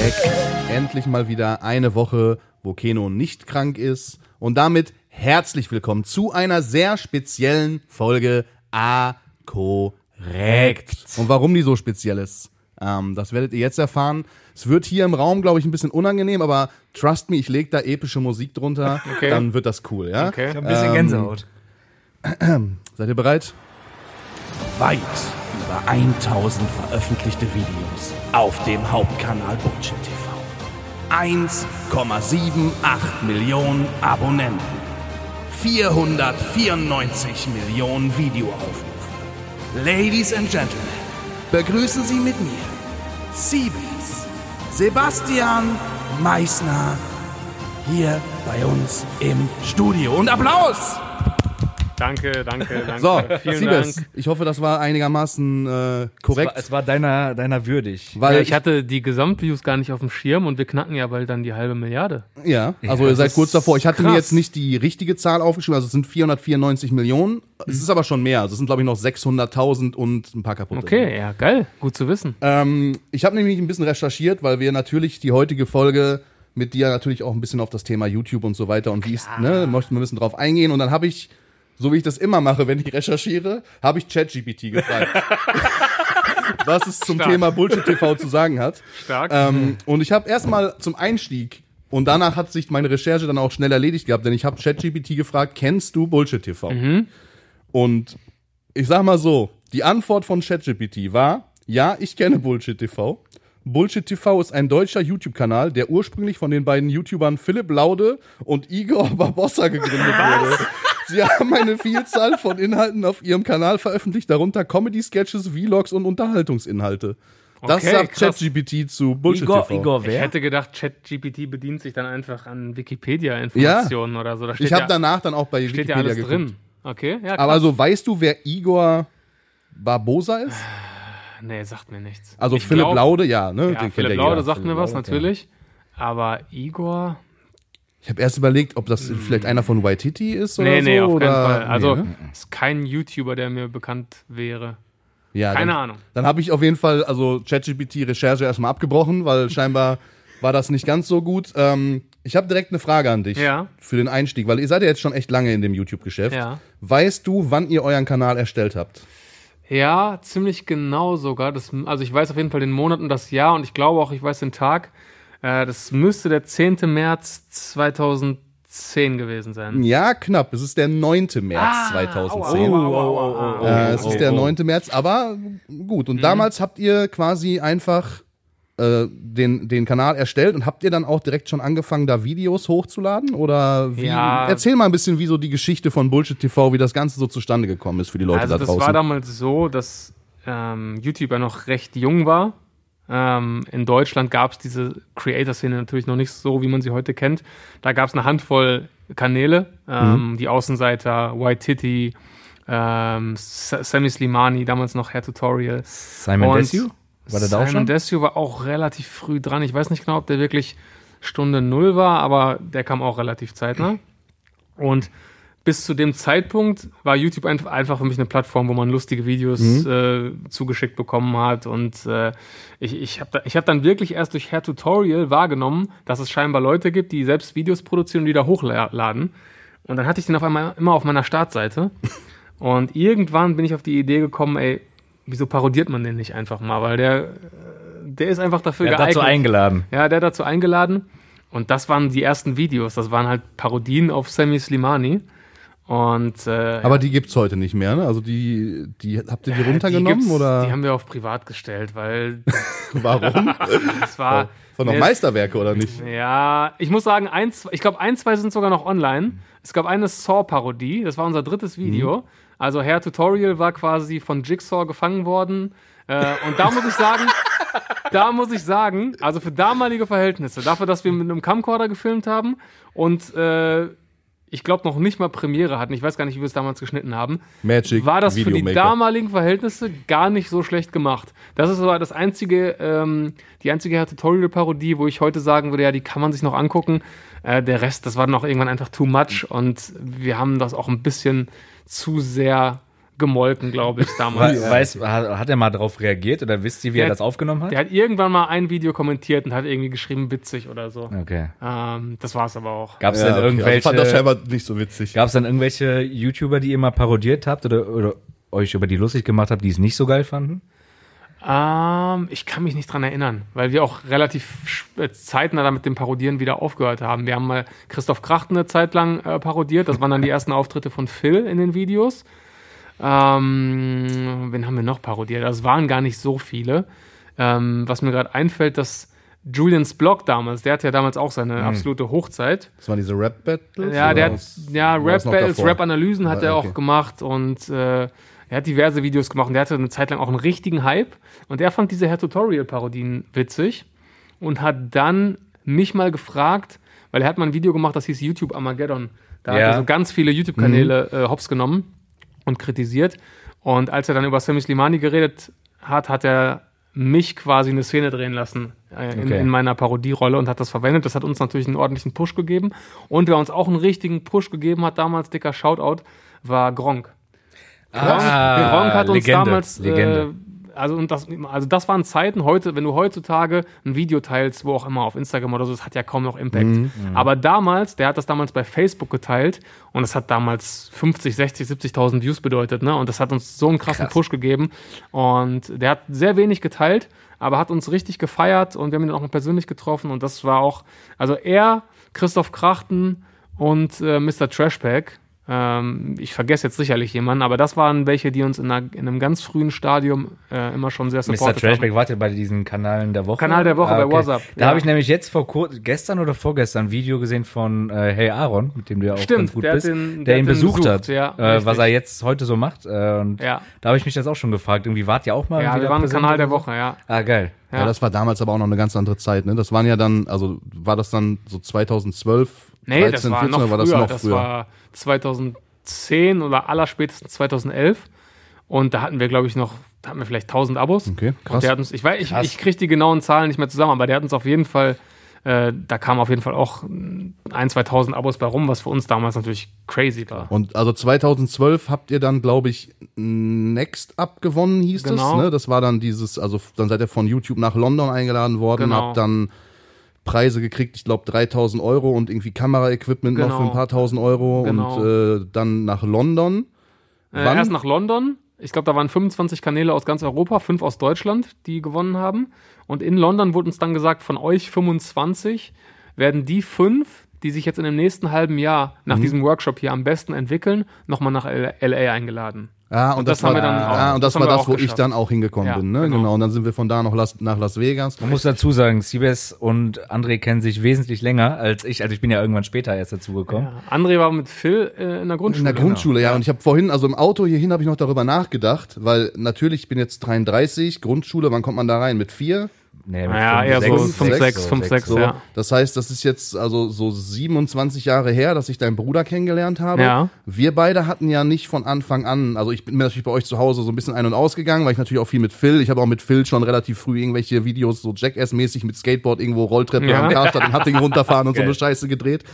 weg. Endlich mal wieder eine Woche, wo Keno nicht krank ist. Und damit herzlich willkommen zu einer sehr speziellen Folge A korrekt. Und warum die so speziell ist, ähm, das werdet ihr jetzt erfahren. Es wird hier im Raum, glaube ich, ein bisschen unangenehm, aber trust me, ich lege da epische Musik drunter, Okay. dann wird das cool, ja? Okay. Ich ein bisschen Ähm, Gänsehaut. Seid ihr bereit? Weit über 1000 veröffentlichte Videos auf dem Hauptkanal Bullshit TV. 1,78 Millionen Abonnenten. 494 Millionen Videoaufrufe. Ladies and Gentlemen, begrüßen Sie mit mir Siebes, Sebastian Meissner hier bei uns im Studio. Und Applaus! Danke, danke, danke. So, Vielen Siebes, Dank. ich hoffe, das war einigermaßen äh, korrekt. Es war, es war deiner, deiner würdig. weil Ja, ich hatte die Gesamtviews gar nicht auf dem Schirm und wir knacken ja bald dann die halbe Milliarde. Ja, also Ja, ihr seid kurz ist davor. Ich hatte mir krass. jetzt nicht die richtige Zahl aufgeschrieben, also es sind 494 Millionen. Es Mhm. ist aber schon mehr. Also es sind, glaube ich, noch 600.000 und ein paar kaputte. Okay, ja, geil. Gut zu wissen. Ähm, ich habe nämlich ein bisschen recherchiert, weil wir natürlich die heutige Folge mit dir natürlich auch ein bisschen auf das Thema YouTube und so weiter und wie es, ne, möchten wir ein bisschen drauf eingehen. Und dann habe ich, so wie ich das immer mache, wenn ich recherchiere, habe ich ChatGPT gefragt. was es zum Stark. Thema Bullshit TV zu sagen hat. Stark. Ähm, und ich habe erstmal zum Einstieg und danach hat sich meine Recherche dann auch schnell erledigt gehabt, denn ich habe ChatGPT gefragt, kennst du Bullshit TV? Und ich sag mal so, die Antwort von ChatGPT war, ja, ich kenne Bullshit TV. Bullshit TV ist ein deutscher YouTube-Kanal, der ursprünglich von den beiden YouTubern Philipp Laude und Igor Barbossa gegründet wurde. Sie haben eine Vielzahl von Inhalten auf ihrem Kanal veröffentlicht, darunter Comedy-Sketches, Vlogs und Unterhaltungsinhalte. Das Okay, sagt. ChatGPT zu Bullshit Igor, TV. Igor ich wer? hätte gedacht, ChatGPT bedient sich dann einfach an Wikipedia-Informationen oder so. Da steht Ich habe ja, danach dann auch bei steht ja Wikipedia alles geguckt. drin. Okay, ja, Aber also weißt du, wer Igor Barbosa ist? nee, sagt mir nichts. Also Ich Philipp glaub- Laude, ja, ne? Ja, Philipp ja Laude sagt mir was, Laude, natürlich. Aber Igor? Ich habe erst überlegt, ob das vielleicht einer von Waititi ist oder Nee, so. nee, auf keinen oder, Fall. Also, nee, ne? ist kein YouTuber, der mir bekannt wäre. ja, Keine dann, Ahnung. Dann habe ich auf jeden Fall, also ChatGPT-Recherche erstmal abgebrochen, weil scheinbar war das nicht ganz so gut. Ähm, ich habe direkt eine Frage an dich Ja. für den Einstieg, weil ihr seid ja jetzt schon echt lange in dem YouTube-Geschäft. Ja. Weißt du, wann ihr euren Kanal erstellt habt? Ja, ziemlich genau sogar. Das, also ich weiß auf jeden Fall den Monat und das Jahr und ich glaube auch, ich weiß den Tag. Äh, das müsste der 10. März 2010 gewesen sein. Ja, knapp. Es ist der 9. März Ah, 2010. aua, aua, aua, aua, aua. Äh, es ist der 9. März, aber gut. Mhm. Und damals habt ihr quasi einfach äh, den, den Kanal erstellt und habt ihr dann auch direkt schon angefangen, da Videos hochzuladen? Oder wie? Ja. Erzähl mal ein bisschen, wie so die Geschichte von Bullshit TV, wie das Ganze so zustande gekommen ist für die Leute Also da das draußen. war damals so, dass ähm, YouTube ja noch recht jung war. Ähm, in Deutschland gab es diese Creator-Szene natürlich noch nicht so, wie man sie heute kennt. Da gab es eine Handvoll Kanäle, ähm, die Außenseiter, White Titty, ähm, Sa- Sammy Slimani, damals noch Hair Tutorial. Simon Desue? War der da auch schon? Desue war auch relativ früh dran. Ich weiß nicht genau, ob der wirklich Stunde Null war, aber der kam auch relativ zeitnah. Und bis zu dem Zeitpunkt war YouTube einf- einfach für mich eine Plattform, wo man lustige Videos äh, zugeschickt bekommen hat. Und äh, ich, ich habe da, ich hab dann wirklich erst durch Hair Tutorial wahrgenommen, dass es scheinbar Leute gibt, die selbst Videos produzieren und die da hochladen. Und dann hatte ich den auf einmal immer auf meiner Startseite. Und irgendwann bin ich auf die Idee gekommen, ey, wieso parodiert man den nicht einfach mal? Weil der, der ist einfach dafür Er hat geeignet. dazu eingeladen. Ja, der hat dazu eingeladen. Und das waren die ersten Videos. Das waren halt Parodien auf Sammy Slimani. Und äh, aber die gibt's heute nicht mehr, ne? Also die, die habt ihr die die runtergenommen gibt's- oder Die haben wir auf privat gestellt, weil warum? es war. Von noch Nee, Meisterwerke oder nicht? Ja, ich muss sagen, eins, ich glaube, ein, zwei sind sogar noch online. Es gab eine Saw-Parodie, das war unser drittes Video. Also Hair Tutorial war quasi von Jigsaw gefangen worden. Äh, und da muss ich sagen, da muss ich sagen, also für damalige Verhältnisse, dafür, dass wir mit einem Camcorder gefilmt haben und äh, ich glaube noch nicht mal Premiere hatten, ich weiß gar nicht, wie wir es damals geschnitten haben, Magic war das für die damaligen Verhältnisse gar nicht so schlecht gemacht. Das ist aber das einzige, ähm, die einzige Tutorial-Parodie, wo ich heute sagen würde, ja, die kann man sich noch angucken. Äh, der Rest, das war noch irgendwann einfach too much und wir haben das auch ein bisschen zu sehr gemolken, glaube ich, damals. We weiß, hat, er mal darauf reagiert oder wisst ihr, wie Der er das aufgenommen hat? Der hat irgendwann mal ein Video kommentiert und hat irgendwie geschrieben, witzig oder so. Okay. Ähm, das war's aber auch. Gab es Ja, denn okay. Also irgendwelche, fand das scheinbar nicht so witzig. gab's dann irgendwelche YouTuber, die ihr mal parodiert habt oder, oder euch über die lustig gemacht habt, die es nicht so geil fanden? Ähm, ich kann mich nicht dran erinnern, weil wir auch relativ äh, zeitnah dann mit dem Parodieren wieder aufgehört haben. Wir haben mal Christoph Kracht eine Zeit lang äh, parodiert. Das waren dann die ersten Auftritte von Phil in den Videos. Ähm, wen haben wir noch parodiert? Das waren gar nicht so viele. Ähm, was mir gerade einfällt, dass Julians Blog damals, der hatte ja damals auch seine absolute Hochzeit. Das waren diese Rap-Battles? Ja, der hat ja, Rap-Battles? Rap-Analysen hat Ah, er okay. auch gemacht und äh, er hat diverse Videos gemacht und der hatte eine Zeit lang auch einen richtigen Hype und er fand diese Herr Tutorial-Parodien witzig und hat dann mich mal gefragt, weil er hat mal ein Video gemacht, das hieß YouTube Armageddon. Da Ja. hat er so ganz viele YouTube-Kanäle äh, hops genommen und kritisiert. Und als er dann über Sammy Slimani geredet hat, hat er mich quasi eine Szene drehen lassen äh, in, Okay. in meiner Parodierolle und hat das verwendet. Das hat uns natürlich einen ordentlichen Push gegeben. Und wer uns auch einen richtigen Push gegeben hat, damals, dicker Shoutout, war Gronk. Gronk, Gronk hat uns Ah, Legende, damals, Legende. Äh, also, und das, also das waren Zeiten heute, wenn du heutzutage ein Video teilst, wo auch immer auf Instagram oder so, das hat ja kaum noch Impact. Mhm. Aber damals, der hat das damals bei Facebook geteilt und das hat damals 50, 60, 70.000 Views bedeutet, ne? Und das hat uns so einen krassen Krass. Push gegeben. Und der hat sehr wenig geteilt, aber hat uns richtig gefeiert und wir haben ihn auch mal persönlich getroffen und das war auch, also er, Christoph Krachten und äh, Mr. Trashpack. Ähm, ich vergesse jetzt sicherlich jemanden, aber das waren welche, die uns in, einer, in einem ganz frühen Stadium äh, immer schon sehr Mr. supportet Trashback, haben. wart ihr bei diesen Kanalen der Woche? Kanal der Woche bei WhatsApp, Da ja. habe ich nämlich jetzt vor kur gestern oder vorgestern ein Video gesehen von äh, Hey Aaron, mit dem du ja auch Stimmt, ganz gut der bist, den- der, der ihn besucht, besucht, hat, ja, äh, was er jetzt heute so macht. Äh, und Ja. da habe ich mich das auch schon gefragt. Irgendwie wart ihr auch mal Ja, wieder wir waren im Kanal der? Woche, ja. Ah, geil. Ja. Ja. das war damals aber auch noch eine ganz andere Zeit, ne? Das waren ja dann, also war das dann so 2012, Nee, 13, das war 14 noch war früher. das noch das früher? war 2010 oder allerspätestens 2011. Und da hatten wir, glaube ich, noch, da hatten wir vielleicht 1000 Abos. Okay, krass. Und der hat uns, ich weiß, ich, ich kriege die genauen Zahlen nicht mehr zusammen, aber der hat uns auf jeden Fall, äh, da kamen auf jeden Fall auch ein, 2000 Abos bei rum, was für uns damals natürlich crazy war. Und also 2012 habt ihr dann, glaube ich, Next Up gewonnen, hieß Genau. es. Ne? Das war dann dieses, also dann seid ihr von YouTube nach London eingeladen worden, Genau. habt dann Preise gekriegt, ich glaube 3000 Euro und irgendwie Kameraequipment noch Genau. für ein paar tausend Euro Genau. und äh, dann nach London. Äh, Wann? erst nach London. Ich glaube, da waren 25 Kanäle aus ganz Europa, fünf aus Deutschland, die gewonnen haben. Und in London wurde uns dann gesagt, von euch 25 werden die fünf, die sich jetzt in dem nächsten halben Jahr nach Mhm. diesem Workshop hier am besten entwickeln, nochmal nach LA eingeladen. Ja, und, Und das, das haben war, wir dann auch- ja, und das das, war das, wo ich geschafft. dann auch hingekommen Ja, bin. Ne? genau. Genau. Und dann sind wir von da noch Las, nach Las Vegas. Man muss dazu sagen, Siebes und André kennen sich wesentlich länger als ich. Also ich bin ja irgendwann später erst dazugekommen. Ja. André war mit Phil äh, in der In Grundschule. der Grundschule, ja. Und ich habe vorhin, also im Auto hierhin habe ich noch darüber nachgedacht, weil natürlich, ich bin jetzt 33, Grundschule, wann kommt man da rein? Mit vier? Nee, mit Ja, fünf, eher so sechs, 5, sechs, 6, 5, 6, So, ja. Das heißt, das ist jetzt also so 27 Jahre her, dass ich deinen Bruder kennengelernt habe. Ja. Wir beide hatten ja nicht von Anfang an, also ich bin mir natürlich bei euch zu Hause so ein bisschen ein- und ausgegangen, weil ich natürlich auch viel mit Phil, ich habe auch mit Phil schon relativ früh irgendwelche Videos so Jackass-mäßig mit Skateboard irgendwo Rolltreppe Ja. am Karstadt in Hattingen runterfahren und so eine Scheiße gedreht.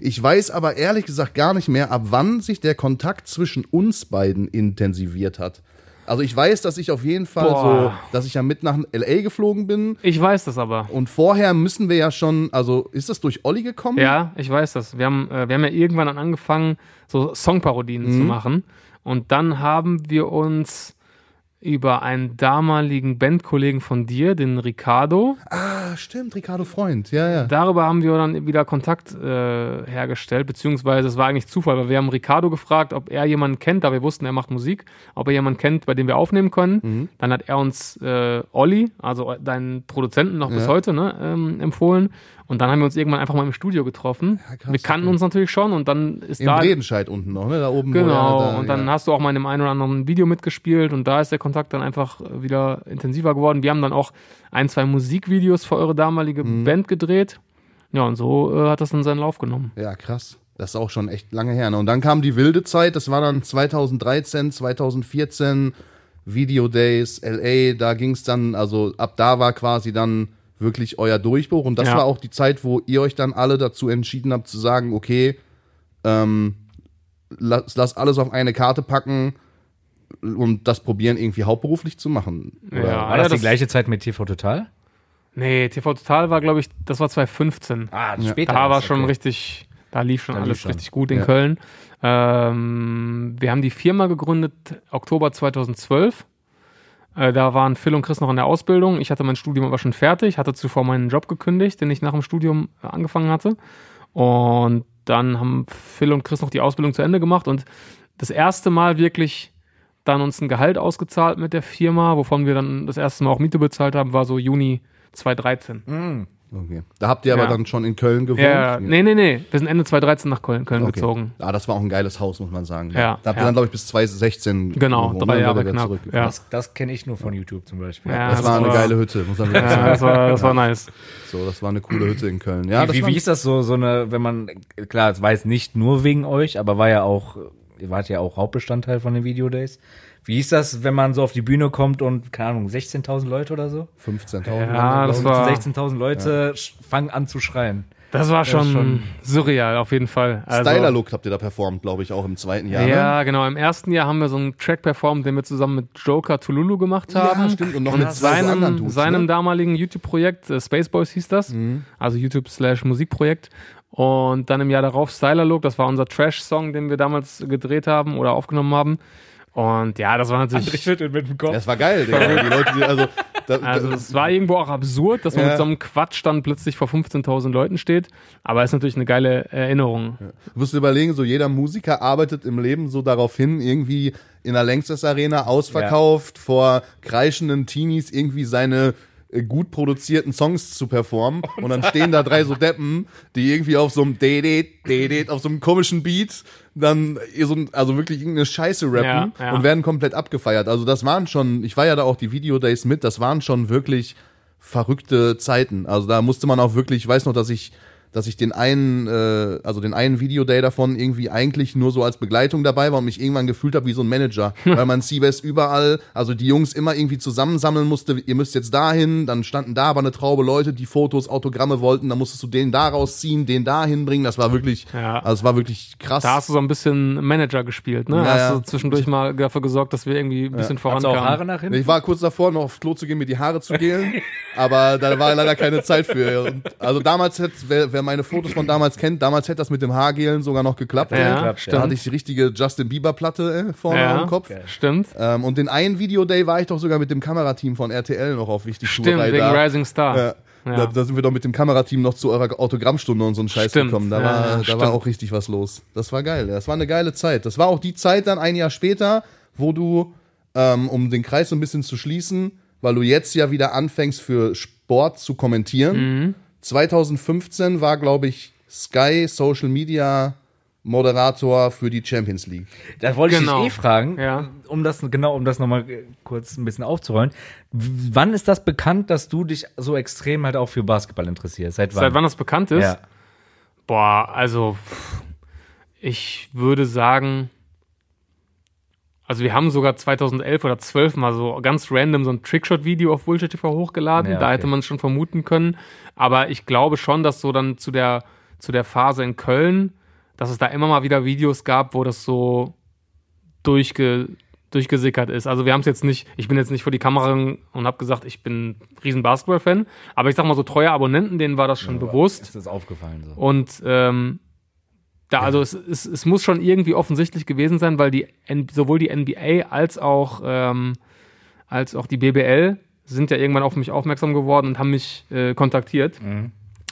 Ich weiß aber ehrlich gesagt gar nicht mehr, ab wann sich der Kontakt zwischen uns beiden intensiviert hat. Also ich weiß, dass ich auf jeden Fall Boah. so, dass ich ja mit nach LA geflogen bin Ich weiß das aber. und vorher müssen wir ja schon, also ist das durch Olli gekommen? Ja, ich weiß das. Wir haben, äh, wir haben ja irgendwann dann angefangen, so Songparodien Mhm. zu machen. Und dann haben wir uns über einen damaligen Bandkollegen von dir, den Ricardo, Ah, stimmt, Ricardo Freund, ja, ja. darüber haben wir dann wieder Kontakt äh, hergestellt, beziehungsweise es war eigentlich Zufall, weil wir haben Ricardo gefragt, ob er jemanden kennt, da wir wussten, er macht Musik, ob er jemanden kennt, bei dem wir aufnehmen können. Mhm. Dann hat er uns äh, Olli, also deinen Produzenten noch bis Ja. heute, ne, ähm, empfohlen. Und dann haben wir uns irgendwann einfach mal im Studio getroffen. Ja, krass, wir kannten okay. uns natürlich schon und dann ist Im da. Redenscheid unten noch, ne? Da oben. Genau, da, und dann ja. hast du auch mal in dem einen oder anderen Video mitgespielt und da ist der Kontakt dann einfach äh, wieder intensiver geworden. Wir haben dann auch ein, zwei Musikvideos für eure damalige Mhm. Band gedreht. Ja, und so äh, hat das dann seinen Lauf genommen. Ja, krass. Das ist auch schon echt lange her. Ne? Und dann kam die wilde Zeit, das war dann 2013, 2014, Video Days, LA, da ging es dann, also ab da war quasi dann wirklich euer Durchbruch. Und das Ja. war auch die Zeit, wo ihr euch dann alle dazu entschieden habt zu sagen, okay, ähm, lass, lass alles auf eine Karte packen. und das probieren irgendwie hauptberuflich zu machen. Oder? Ja. War das, das- die gleiche Zeit mit TV Total? Nee, TV Total war, glaube ich, das war 2015. Ah, Da war schon richtig, da lief schon Da lief alles schon. richtig gut in Ja. Köln. Ähm, wir haben die Firma gegründet Oktober 2012. Äh, da waren Phil und Chris noch in der Ausbildung. Ich hatte mein Studium aber schon fertig, hatte zuvor meinen Job gekündigt, den ich nach dem Studium äh, angefangen hatte. Und dann haben Phil und Chris noch die Ausbildung zu Ende gemacht und das erste Mal wirklich dann uns ein Gehalt ausgezahlt mit der Firma, wovon wir dann das erste Mal auch Miete bezahlt haben, war so Juni 2013. Okay. Da habt ihr aber Ja. dann schon in Köln gewohnt? Ja, nee, nee, nee. Wir sind Ende 2013 nach Köln, Köln Okay. gezogen. Ah, das war auch ein geiles Haus, muss man sagen. Ja, Da habt ihr ja. dann, glaube ich, bis 2016 Genau, gewohnt, drei ne? Jahre knapp. zurückgefahren. Ja. Das, das kenne ich nur von YouTube zum Beispiel. Ja, Das, das war eine war- geile Hütte, muss man wirklich Ja, sagen. das war, das war nice. So, das war eine coole Hütte in Köln. Ja, wie, war, wie ist das so, so eine, wenn man, klar, es war jetzt nicht nur wegen euch, aber war ja auch, ihr wart ja auch Hauptbestandteil von den Videodays. Wie ist das, wenn man so auf die Bühne kommt und, keine Ahnung, 16.000 Leute oder so? 15.000. Ja, das Und war, 16.000 Leute sch- fangen an zu schreien. das war schon, schon- surreal, auf jeden Fall. Also, Styler Look habt ihr da performt, glaube ich, auch im zweiten Jahr. Ja, ne? genau. Im ersten Jahr haben wir so einen Track performt, den wir zusammen mit Joker Tululu gemacht haben. Ja, stimmt. Und noch mit zwei so seinem, anderen Dudes. seinem ne? Mhm. damaligen YouTube-Projekt, äh, Spaceboys hieß das, also YouTube slash Musikprojekt. Und dann im Jahr darauf Styler Look, das war unser Trash-Song, den wir damals gedreht haben oder aufgenommen haben. Und ja, das war natürlich. schüttelt mit dem Kopf. Das war geil, Digga. Die Leute, die, also, da, Also es war irgendwo auch absurd, dass man Ja. mit so einem Quatsch dann plötzlich vor 15.000 Leuten steht. Aber ist natürlich eine geile Erinnerung. Du musst dir überlegen, so jeder Musiker arbeitet im Leben so darauf hin, irgendwie in der Längstes Arena ausverkauft, vor kreischenden Teenies irgendwie seine gut produzierten Songs zu performen. Und dann stehen da drei so Deppen, die irgendwie auf so einem Dedet, Dedet, auf so einem komischen Beat dann so, also wirklich irgendeine Scheiße rappen Ja, ja. und werden komplett abgefeiert. Also das waren schon, ich war ja da auch die Videodays mit, das waren schon wirklich verrückte Zeiten. Also da musste man auch wirklich, ich weiß noch, dass ich dass ich den einen, äh, also den einen Videoday davon irgendwie eigentlich nur so als Begleitung dabei war und mich irgendwann gefühlt habe wie so ein Manager, weil man Seabass überall, also die Jungs immer irgendwie zusammensammeln musste, ihr müsst jetzt dahin, dann standen da aber eine Traube Leute, die Fotos, Autogramme wollten, dann musstest du den da rausziehen, den da hinbringen, das war wirklich, Ja. also es war wirklich krass. Da hast du so ein bisschen Manager gespielt, ne? Ja, hast ja. du zwischendurch mal dafür gesorgt, dass wir irgendwie ein bisschen auch vorankamen. Haare nach hinten? Ich war kurz davor, noch aufs Klo zu gehen, mir die Haare zu gelen, aber da war leider keine Zeit für. Und also damals hätte, wer, wer meine Fotos von damals kennt, damals hätte das mit dem Haargelen sogar noch geklappt. Ja, Da hatte ich die richtige Justin Bieber Platte äh, vorne Ja, am Kopf. Stimmt. Ähm, und den einen Videoday war ich doch sogar mit dem Kamerateam von RTL noch auf wichtig Stimmt, wegen da. Rising Star. Ja. Ja. Da, da sind wir doch mit dem Kamerateam noch zu eurer Autogrammstunde und so einen Scheiß Stimmt. gekommen. Da, Ja, war, da stimmt. war auch richtig was los. Das war geil. Das war eine geile Zeit. Das war auch die Zeit dann ein Jahr später, wo du, ähm, um den Kreis so ein bisschen zu schließen, weil du jetzt ja wieder anfängst für Sport zu kommentieren. Mhm. 2015 war, glaube ich, Sky Social Media Moderator für die Champions League. Da wollte ich Genau. dich eh fragen, Ja. um das genau, um das nochmal kurz ein bisschen aufzurollen. Wann ist das bekannt, dass du dich so extrem halt auch für Basketball interessierst? Seit wann? Seit wann das bekannt ist? Ja. Boah, also ich würde sagen, also wir haben sogar 2011 oder 12 mal so ganz random so ein Trickshot-Video auf Bullshit TV hochgeladen. Ja, Da okay. hätte man es schon vermuten können. Aber ich glaube schon, dass so dann zu der, zu der Phase in Köln, dass es da immer mal wieder Videos gab, wo das so durchge, durchgesickert ist. Also wir haben es jetzt nicht, ich bin jetzt nicht vor die Kamera und habe gesagt, ich bin ein riesen Basketball-Fan. Aber ich sag mal so treue Abonnenten, denen war das schon bewusst. Ist das aufgefallen so? Und ähm, da, also es, es, es muss schon irgendwie offensichtlich gewesen sein, weil die sowohl die NBA als auch, ähm, als auch die BBL sind ja irgendwann auf mich aufmerksam geworden und haben mich äh, kontaktiert.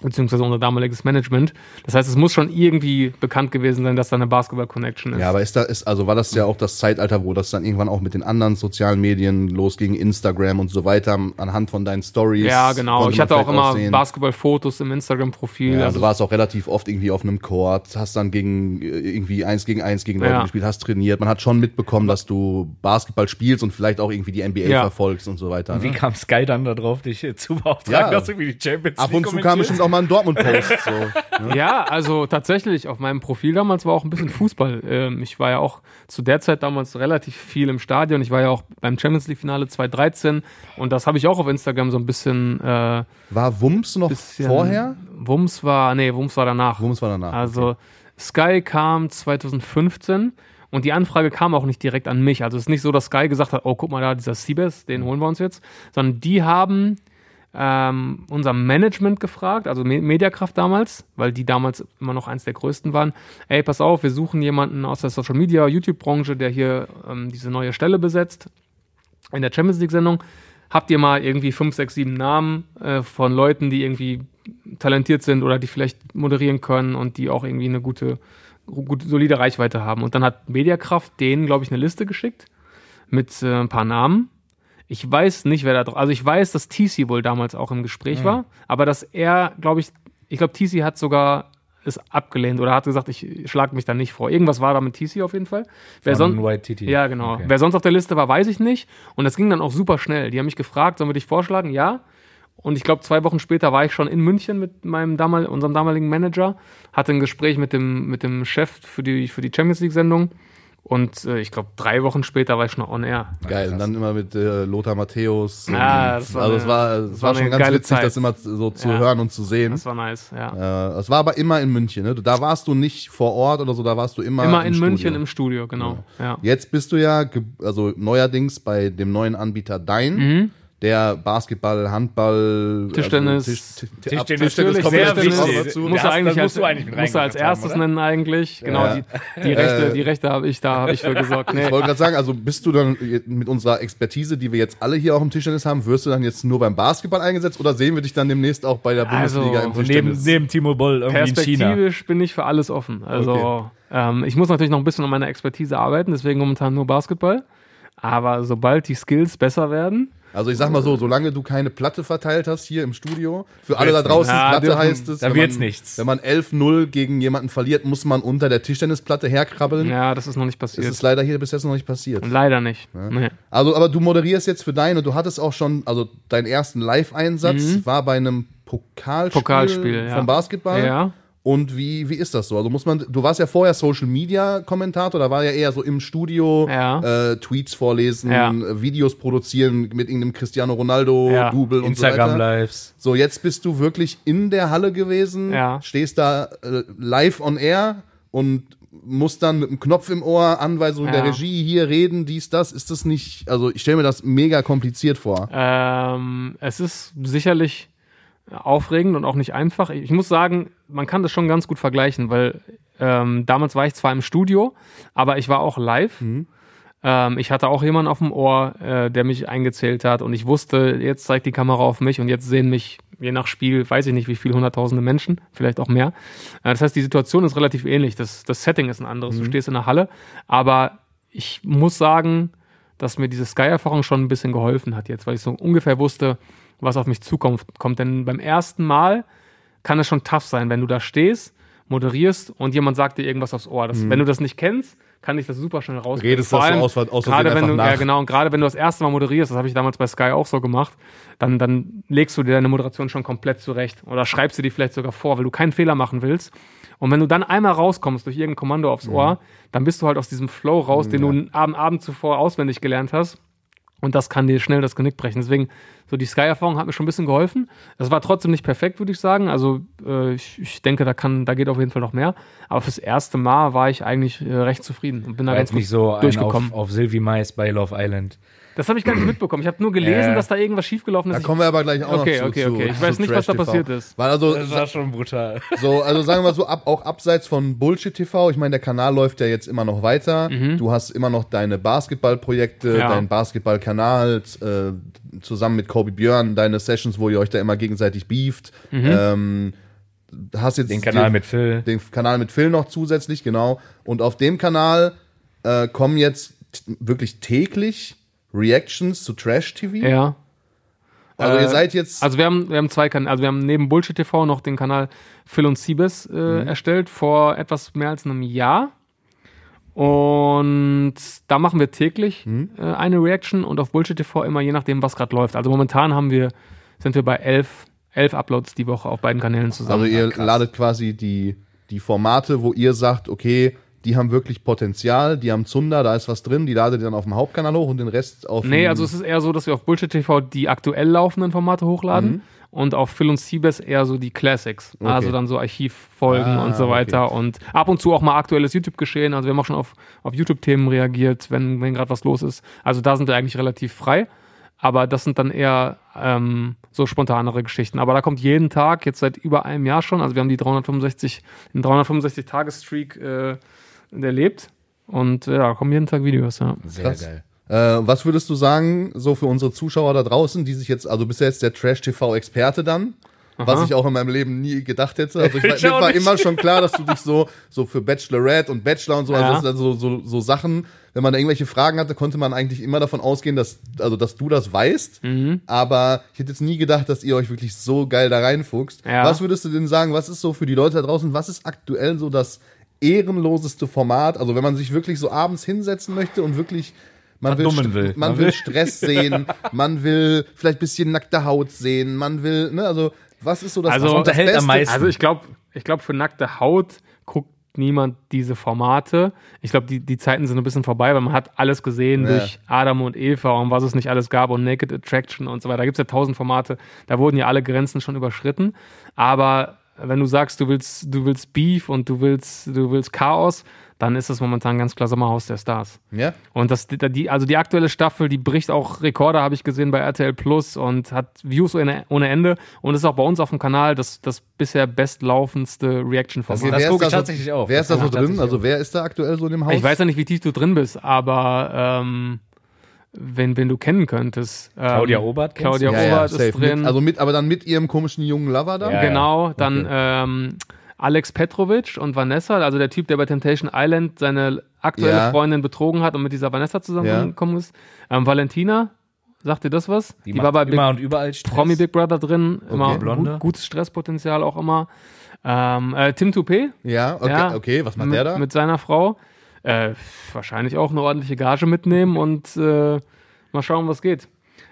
Beziehungsweise unser damaliges Management. Das heißt, es muss schon irgendwie bekannt gewesen sein, dass da eine Basketball-Connection ist. Ja, aber ist da, ist, also war das ja auch das Zeitalter, wo das dann irgendwann auch mit den anderen sozialen Medien losging, Instagram und so weiter, anhand von deinen Stories. Ja, genau. Ich hatte auch immer. Basketball-Fotos im Instagram-Profil. Ja, also du warst auch relativ oft irgendwie auf einem Court, hast dann gegen äh, irgendwie eins gegen eins gegen Leute Ja. gespielt, hast trainiert. Man hat schon mitbekommen, dass du Basketball spielst und vielleicht auch irgendwie die NBA Ja. verfolgst und so weiter. Wie Ne? kam Sky dann darauf, dich äh, zu beauftragen, Ja. dass du irgendwie die Champions Ab und zu kam bestimmt auch mal ein Dortmund-Post. So. Ja, also tatsächlich, auf meinem Profil damals war auch ein bisschen Fußball. Ähm, ich war ja auch zu der Zeit damals relativ viel im Stadion. Ich war ja auch beim Champions League-Finale 2013 und das habe ich auch auf Instagram so ein bisschen, äh, War Wumms noch vorher? Wums war, nee, Wums war danach. Wumms war danach. Also Sky kam 2015 Und die Anfrage kam auch nicht direkt an mich. Also es ist nicht so, dass Sky gesagt hat, oh, guck mal da, dieser Siebes, den holen wir uns jetzt. Sondern die haben ähm, unser Management gefragt, also Me- Mediakraft damals, weil die damals immer noch eins der größten waren. Ey, pass auf, wir suchen jemanden aus der Social Media, YouTube-Branche, der hier ähm, diese neue Stelle besetzt in der Champions League-Sendung. Habt ihr mal irgendwie fünf, sechs, sieben Namen äh, von Leuten, die irgendwie talentiert sind oder die vielleicht moderieren können und die auch irgendwie eine gute, gute solide Reichweite haben? Und dann hat Mediakraft denen, glaube ich, eine Liste geschickt mit äh, ein paar Namen. Ich weiß nicht, wer da drauf. Also ich weiß, dass TC wohl damals auch im Gespräch war, aber dass er, glaube ich, ich glaube, TC hat sogar es abgelehnt oder hat gesagt, ich schlage mich da nicht vor. Irgendwas war da mit TC auf jeden Fall. Wer sonst, ja, genau. Okay. Wer sonst auf der Liste war, weiß ich nicht. Und das ging dann auch super schnell. Die haben mich gefragt, sollen wir dich vorschlagen? Ja. Und ich glaube, zwei Wochen später war ich schon in München mit meinem damal unserem damaligen Manager, hatte ein Gespräch mit dem, mit dem Chef für die, für die Champions League-Sendung. Und äh, ich glaube, drei Wochen später war ich schon on air. Geil. Und dann immer mit äh, Lothar Matthäus. Ja, das war also eine- es war, es war war schon ganz witzig, Zeit. das immer so zu Ja. hören und zu sehen. Das war nice, ja. Äh, es war aber immer in München, ne? Da warst du nicht vor Ort oder so, da warst du immer, Immer im in München Studio. im Studio, genau. Ja. Jetzt bist du ja, also neuerdings bei dem neuen Anbieter Dein, der Basketball, Handball. Tischtennis. also Tisch, Tisch, Tischtennis Tischtennis kommt sehr wichtig. dazu. Muss Das- er eigentlich musst als, du eigentlich mit muss er als haben, erstes oder? nennen eigentlich. Genau, Ja. die, die Rechte, Äh, die Rechte habe ich, da habe ich für gesorgt. Nee. Ich wollte gerade sagen, also bist du dann mit unserer Expertise, die wir jetzt alle hier auch im Tischtennis haben, wirst du dann jetzt nur beim Basketball eingesetzt oder sehen wir dich dann demnächst auch bei der Also, Bundesliga im So neben, Tischtennis? neben Timo Boll irgendwie in China. Perspektivisch bin ich für alles offen. Also ähm, ich muss natürlich noch ein bisschen an meiner Expertise arbeiten, deswegen momentan nur Basketball. Aber sobald die Skills besser werden, Also ich sag mal so, solange du keine Platte verteilt hast hier im Studio, für alle da draußen. Ja, Platte dürfen- heißt es, da wird's man, nichts. Wenn man 11-0 gegen jemanden verliert, muss man unter der Tischtennisplatte herkrabbeln. ja, das ist noch nicht Das passiert. ist leider hier bis jetzt noch nicht passiert. Leider nicht. Nee. Also, aber du moderierst jetzt für deinen und du hattest auch schon, also deinen ersten Live-Einsatz war bei einem Pokalspiel, Mhm. Pokalspiel, ja. vom Basketball. Ja. Und wie, wie ist das so? Also muss man, du warst ja vorher Social Media Kommentator, da war ja eher so im Studio Ja. äh, Tweets vorlesen, Ja. Videos produzieren mit irgendeinem Cristiano Ronaldo Ja. Double und so Instagram weiter. Lives. So, jetzt bist du wirklich in der Halle gewesen, Ja. stehst da äh, live on air und musst dann mit einem Knopf im Ohr, Anweisungen der. Regie hier reden, dies, das. Ist das nicht, also ich stelle mir das mega kompliziert vor. Ähm, es ist sicherlich aufregend und auch nicht einfach. Ich muss sagen, man kann das schon ganz gut vergleichen, weil ähm, damals war ich zwar im Studio, aber ich war auch live. Ähm, ich hatte auch jemanden auf dem Ohr, äh, der mich eingezählt hat und ich wusste, jetzt zeigt die Kamera auf mich und jetzt sehen mich je nach Spiel, weiß ich nicht, wie viele hunderttausende Menschen, vielleicht auch mehr. Äh, das heißt, die Situation ist relativ ähnlich. Das, das Setting ist ein anderes. Du stehst in der Halle, aber ich muss sagen, dass mir diese Sky-Erfahrung schon ein bisschen geholfen hat jetzt, weil ich so ungefähr wusste, was auf mich zukommt. Kommt. Denn beim ersten Mal kann es schon tough sein, wenn du da stehst, moderierst und jemand sagt dir irgendwas aufs Ohr. Das, Wenn du das nicht kennst, kann ich das super schnell rauskriegen. Redest das so aus- aus gerade wenn du, nach. ja genau, und gerade wenn du das erste Mal moderierst, das habe ich damals bei Sky auch so gemacht, dann, dann legst du dir deine Moderation schon komplett zurecht oder schreibst du die vielleicht sogar vor, weil du keinen Fehler machen willst. Und wenn du dann einmal rauskommst durch irgendein Kommando aufs Ohr, dann bist du halt aus diesem Flow raus, den du einen Abend, Abend zuvor auswendig gelernt hast. Und das kann dir schnell das Genick brechen. Deswegen, so die Sky-Erfahrung hat mir schon ein bisschen geholfen. Das war trotzdem nicht perfekt, würde ich sagen. Also äh, ich, ich denke, da kann, da geht auf jeden Fall noch mehr. Aber fürs erste Mal war ich eigentlich äh, recht zufrieden und bin da ganz nicht so durchgekommen. auf, auf Sylvie Mais bei Love Island. Das habe ich gar nicht mitbekommen. Ich habe nur gelesen, Äh. dass da irgendwas schiefgelaufen ist. Da kommen wir aber gleich auch Okay, noch zu. okay, zu, okay. Ich weiß nicht, was da passiert ist. Weil also, Das war schon brutal. so, also sagen wir mal so, ab, auch abseits von Bullshit TV, ich meine, der Kanal läuft ja jetzt immer noch weiter. Du hast immer noch deine Basketballprojekte, Mhm. Ja. deinen Basketballkanal, äh, zusammen mit Kobe Björn, deine Sessions, wo ihr euch da immer gegenseitig beeft. Mhm. Ähm, hast jetzt Den Kanal den, mit Phil. den Kanal mit Phil noch zusätzlich, genau. Und auf dem Kanal äh, kommen jetzt wirklich täglich Reactions zu Trash TV. Ja. Also Äh, ihr seid jetzt Also wir haben, wir haben zwei Kanäle, also wir haben neben Bullshit TV noch den Kanal Phil und Siebes äh, Mhm. erstellt vor etwas mehr als einem Jahr. Und da machen wir täglich Mhm. äh, eine Reaction und auf Bullshit TV immer je nachdem, was gerade läuft. Also momentan haben wir, sind wir bei elf, elf Uploads die Woche auf beiden Kanälen zusammen. Also ihr ladet quasi die, die Formate, wo ihr sagt, okay, die haben wirklich Potenzial, die haben Zunder, da ist was drin, die ladet ihr dann auf dem Hauptkanal hoch und den Rest auf Nee, also es ist eher so, dass wir auf Bullshit TV die aktuell laufenden Formate hochladen. und auf Phil und Siebes eher so die Classics. Okay. Also dann so Archivfolgen Ah, und so weiter und ab und zu auch mal aktuelles YouTube-Geschehen. Also wir haben auch schon auf, auf YouTube-Themen reagiert, wenn, wenn gerade was los ist. Also da sind wir eigentlich relativ frei. Aber das sind dann eher ähm, so spontanere Geschichten. Aber da kommt jeden Tag, jetzt seit über einem Jahr schon, also wir haben die 365, den 365-Tages-Streak äh, erlebt. Und ja, da kommen jeden Tag Videos, ja. Sehr Krass. geil. Äh, was würdest du sagen, so für unsere Zuschauer da draußen, die sich jetzt, also du bist ja jetzt der Trash-TV-Experte dann, was ich auch in meinem Leben nie gedacht hätte. Also ich, war- Ich mir war nicht. immer schon klar, dass du dich so, so für Bachelorette und Bachelor und so, also Ja. das sind dann so, so, so Sachen, wenn man da irgendwelche Fragen hatte, konnte man eigentlich immer davon ausgehen, dass, also dass du das weißt. Mhm. Aber ich hätte jetzt nie gedacht, dass ihr euch wirklich so geil da reinfuchst. Ja. Was würdest du denn sagen, was ist so für die Leute da draußen, was ist aktuell so das ehrenloseste Format? Also wenn man sich wirklich so abends hinsetzen möchte und wirklich man will, will. man Man will will- Stress sehen, man will vielleicht ein bisschen nackte Haut sehen, man will, ne, also was ist so das, Also das unterhält am Beste? meisten. Also ich glaube, ich glaube, für nackte Haut guckt niemand diese Formate. Ich glaube, die, die Zeiten sind ein bisschen vorbei, weil man hat alles gesehen Ja. durch Adam und Eva und was es nicht alles gab und Naked Attraction und so weiter. Da gibt es ja tausend Formate, da wurden ja alle Grenzen schon überschritten. Aber wenn du sagst, du willst, du willst Beef und du willst, du willst Chaos, dann ist das momentan ganz klar Sommerhaus der Stars. Ja? Und das, die, also die aktuelle Staffel, die bricht auch Rekorde, habe ich gesehen bei RTL Plus und hat Views ohne, ohne Ende. Und ist auch bei uns auf dem Kanal das, das bisher bestlaufendste Reaction-Format. Okay, Das wer gucke ist ich da tatsächlich auch. Wer ist da Das so drin? Also wer ist da aktuell so in dem Haus? Ich weiß ja nicht, wie tief du drin bist, aber ähm, wenn, wenn du kennen könntest. Ähm, Claudia Obert kennst Claudia du? ja, ja, Obert safe. ist drin. Mit, also mit, aber dann mit ihrem komischen jungen Lover da? Ja, ja. genau, dann ähm, Alex Petrovic und Vanessa, also der Typ, der bei Temptation Island seine aktuelle Ja. Freundin betrogen hat und mit dieser Vanessa zusammengekommen ist. Ähm, Valentina, sagt dir das was? Die, Die, war bei Big immer und überall Stress. Promi Big Brother drin, immer Blonde. gut, gutes Stresspotenzial auch immer. Ähm, äh, Tim Toupé, Ja, okay, ja, okay, was macht mit, der da? Mit seiner Frau. Äh, wahrscheinlich auch eine ordentliche Gage mitnehmen und äh, mal schauen, was geht.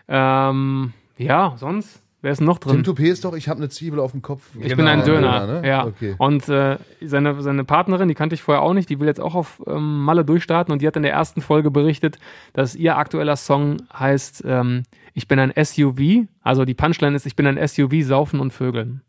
Ähm, ja, sonst, wer ist noch drin? Tim Toupé ist doch, ich habe eine Zwiebel auf dem Kopf. Ich bin ein Ja, Döner. ne? Ja. Okay. Und äh, seine, seine Partnerin, die kannte ich vorher auch nicht, die will jetzt auch auf ähm, Malle durchstarten und die hat in der ersten Folge berichtet, dass ihr aktueller Song heißt ähm, Ich bin ein SUV. Also die Punchline ist, ich bin ein SUV, saufen und vögeln.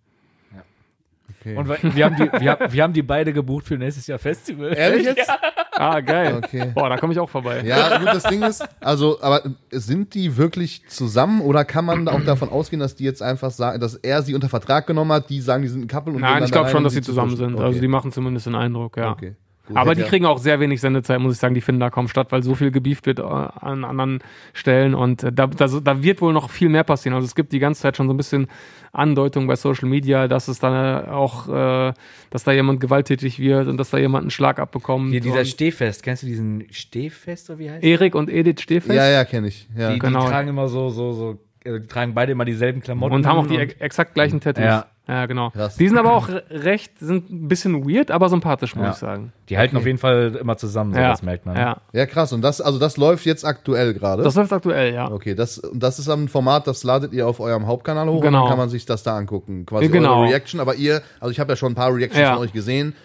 Okay. Und wir, wir, haben die, wir, haben- wir haben die beide gebucht für nächstes Jahr Festival. Ehrlich jetzt? Ah, geil. Okay. Boah, da komme ich auch vorbei. Ja, gut, das Ding ist, also, aber sind die wirklich zusammen oder kann man auch davon ausgehen, dass die jetzt einfach sagen, dass er sie unter Vertrag genommen hat, die sagen, die sind ein Couple und Nein, ich glaube schon, dass sie sie zu zusammen sind. Okay. Also die machen zumindest den Eindruck, ja. Okay. Gut, Aber die kriegen auch sehr wenig Sendezeit, muss ich sagen. Die finden da kaum statt, weil so viel gebieft wird äh, an anderen Stellen. Und äh, da, da, da wird wohl noch viel mehr passieren. Also es gibt die ganze Zeit schon so ein bisschen Andeutung bei Social Media, dass es dann auch, äh, dass da jemand gewalttätig wird und dass da jemand einen Schlag abbekommt. Hier dieser und Stehfest. Kennst du diesen Stehfest oder wie heißt Erik und Edith Stehfest. Ja, ja, kenne ich. Ja. die, genau. die tragen immer so, so, so, äh, die tragen beide immer dieselben Klamotten. Und haben auch die ex exakt gleichen Tattoos. Ja. Ja, genau. Krass. Die sind aber auch re- recht, sind ein bisschen weird, aber sympathisch, muss Ja. ich sagen. Die halten auf jeden Fall immer zusammen, so Ja, das merkt man. ja. ja, krass. Und das, also das läuft jetzt aktuell gerade. Das läuft aktuell, ja. Okay, das, das ist ein Format, das ladet ihr auf eurem Hauptkanal hoch und Genau. dann kann man sich das da angucken. Quasi Genau. eure Reaction. Aber ihr, also ich habe ja schon ein paar Reactions Ja. von euch gesehen.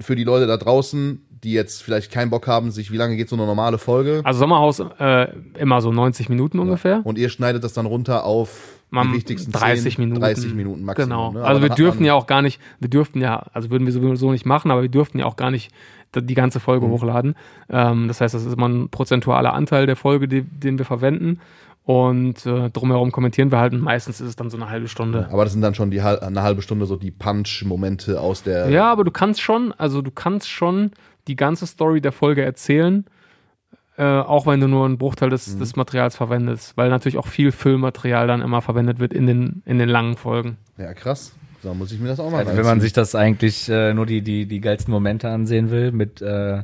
Für die Leute da draußen, die jetzt vielleicht keinen Bock haben, sich, wie lange geht so eine normale Folge? Also Sommerhaus äh, immer so 90 Minuten ungefähr. Und ihr schneidet das dann runter auf die Am wichtigsten 30 10, Minuten. 30 Minuten Maximum. Genau. Ne? Also wir dürfen man- ja auch gar nicht, wir dürften ja, also würden wir sowieso nicht machen, aber wir dürften ja auch gar nicht die ganze Folge Mhm. hochladen. Ähm, das heißt, das ist immer ein prozentualer Anteil der Folge, die, den wir verwenden. Und äh, drumherum kommentieren wir halt und meistens ist es dann so eine halbe Stunde. Aber das sind dann schon die eine halbe Stunde so die Punch-Momente aus der. Ja, aber du kannst schon, also du kannst schon die ganze Story der Folge erzählen, äh, auch wenn du nur einen Bruchteil Mhm. des, des Materials verwendest, weil natürlich auch viel Füllmaterial dann immer verwendet wird in den, in den langen Folgen. Ja, krass. So muss ich mir das auch mal Also wenn man sich das eigentlich äh, nur die, die, die geilsten Momente ansehen will mit äh,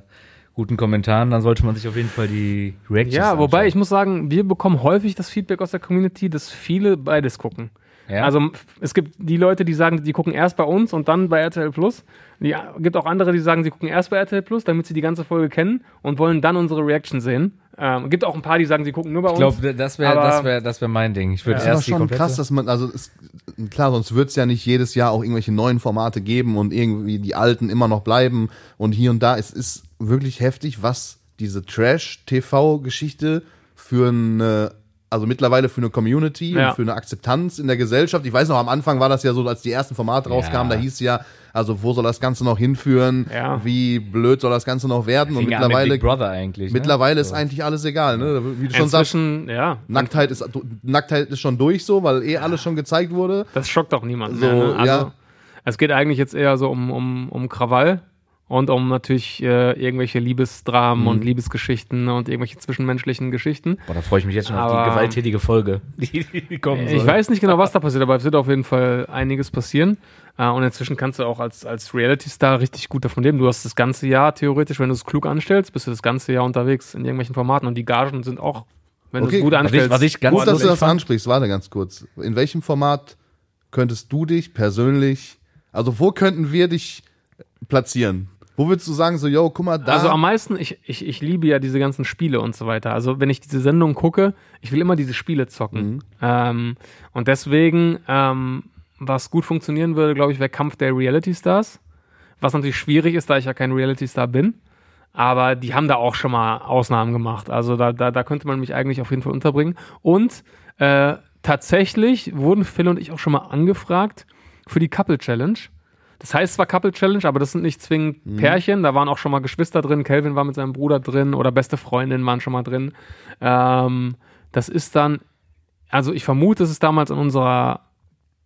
guten Kommentaren, dann sollte man sich auf jeden Fall die Reactions Ja, wobei ich anschauen. muss sagen, wir bekommen häufig das Feedback aus der Community, dass viele beides gucken. Ja? Also es gibt die Leute, die sagen, die gucken erst bei uns und dann bei RTL Plus. Die gibt auch andere, die sagen, sie gucken erst bei RTL Plus, damit sie die ganze Folge kennen und wollen dann unsere Reaction sehen. Ähm, gibt auch ein paar, die sagen, sie gucken nur bei ich uns. glaube, das wäre das wär, das wär mein Ding. Ich würde Das ist aber erst die schon komplette- krass, dass man, also es, klar, sonst wird es ja nicht jedes Jahr auch irgendwelche neuen Formate geben und irgendwie die alten immer noch bleiben und hier und da. Es ist wirklich heftig, was diese Trash-TV-Geschichte für eine also mittlerweile für eine Community Ja. und für eine Akzeptanz in der Gesellschaft. Ich weiß noch, am Anfang war das ja so, als die ersten Formate rauskamen, Ja. da hieß ja, also wo soll das Ganze noch hinführen? Ja. Wie blöd soll das Ganze noch werden? Und Fing mittlerweile, Big Brother eigentlich. mittlerweile ne? ist eigentlich alles egal, ne? Wie du schon sagst, Inzwischen, ja, Nacktheit ist, Nacktheit ist schon durch so, weil eh alles schon gezeigt wurde. das schockt auch niemanden So, mehr. Ne? Also, ja. es geht eigentlich jetzt eher so um, um, um Krawall und um natürlich äh, irgendwelche Liebesdramen Mhm. und Liebesgeschichten und irgendwelche zwischenmenschlichen Geschichten. Boah, da freue ich mich jetzt schon auf Aber- die gewalttätige Folge, die, die kommen Ich weiß nicht genau, was da passiert, aber es wird auf jeden Fall einiges passieren. Äh, Und inzwischen kannst du auch als, als Reality-Star richtig gut davon leben. Du hast das ganze Jahr theoretisch, wenn du es klug anstellst, bist du das ganze Jahr unterwegs in irgendwelchen Formaten und die Gagen sind auch, wenn du Okay, es gut Was ich, anstellst. was ich ganz Gut, dass du das fand, ansprichst. Warte ganz kurz. In welchem Format könntest du dich persönlich, also wo könnten wir dich platzieren? Wo würdest du sagen, so, yo, guck mal, da. Also am meisten, ich, ich, ich liebe ja diese ganzen Spiele und so weiter. Also wenn ich diese Sendung gucke, ich will immer diese Spiele zocken. Mhm. Ähm, und deswegen, ähm, was gut funktionieren würde, glaube ich, wäre Kampf der Reality Stars. Was natürlich schwierig ist, da ich ja kein Reality Star bin. Aber die haben da auch schon mal Ausnahmen gemacht. Also da, da, da könnte man mich eigentlich auf jeden Fall unterbringen. Und äh, tatsächlich wurden Phil und ich auch schon mal angefragt für die Couple Challenge. Das heißt zwar Couple Challenge, aber das sind nicht zwingend Pärchen. Da waren auch schon mal Geschwister drin. Kelvin war mit seinem Bruder drin oder beste Freundinnen waren schon mal drin. Ähm, das ist dann, also ich vermute, es ist damals an unserer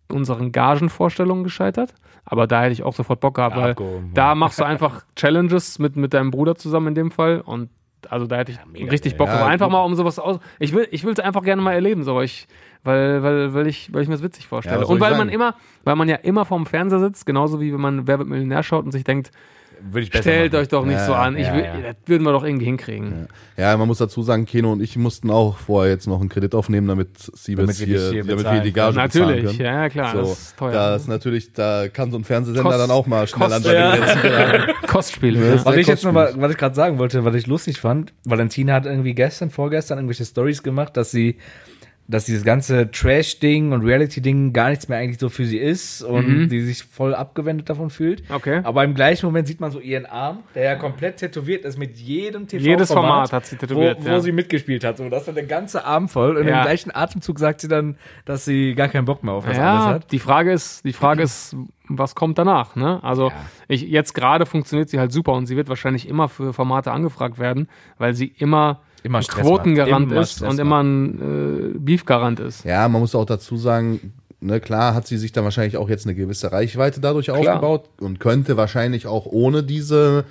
unseren Gagenvorstellungen gescheitert. Aber da hätte ich auch sofort Bock gehabt, weil Abgehoben, da machst du einfach Challenges mit, mit deinem Bruder zusammen in dem Fall. Und also da hätte ich mega richtig. Bock Ja, drauf. Einfach gut. mal um sowas aus. Ich will ich will es einfach gerne mal erleben, so weil ich, weil, weil, weil ich, weil ich mir das witzig vorstelle. Ja, und weil man immer, weil man ja immer vorm Fernseher sitzt, genauso wie wenn man Wer wird Millionär schaut und sich denkt, würde ich besser stellt machen. euch doch nicht Ja, so an. Ich ja, will, ja. Das würden wir doch irgendwie hinkriegen. ja, man muss dazu sagen, Keno und ich mussten auch vorher jetzt noch einen Kredit aufnehmen, damit Siebes Damit hier, hier damit wir bezahlen die Gage Natürlich, bezahlen können. ja, ja, klar, So, das ist teuer. Da ist natürlich, da kann so ein Fernsehsender Kost- dann auch mal schnell an Kost- seine Ja. Grenzen geraten. Kostspiele. Ja, Was ich jetzt noch mal, was ich gerade sagen wollte, was ich lustig fand, Valentina hat irgendwie gestern, vorgestern irgendwelche Stories gemacht, dass sie, dass dieses ganze Trash-Ding und Reality-Ding gar nichts mehr eigentlich so für sie ist und die sich voll abgewendet davon fühlt. Okay. Aber im gleichen Moment sieht man so ihren Arm, der ja komplett tätowiert ist mit jedem TV Jedes Format hat sie tätowiert, wo, wo ja. sie mitgespielt hat. So, das war der ganze Arm voll und Ja. im gleichen Atemzug sagt sie dann, dass sie gar keinen Bock mehr auf das alles Ja, hat. die Frage ist, die Frage ist, was kommt danach? Ne? Also Ja. ich, jetzt gerade funktioniert sie halt super und sie wird wahrscheinlich immer für Formate angefragt werden, weil sie immer, Immer ein Stress Quotengarant macht, immer ist und immer ein äh, Beefgarant ist. Ja, man muss auch dazu sagen, ne, klar hat sie sich dann wahrscheinlich auch jetzt eine gewisse Reichweite dadurch aufgebaut und könnte wahrscheinlich auch ohne diese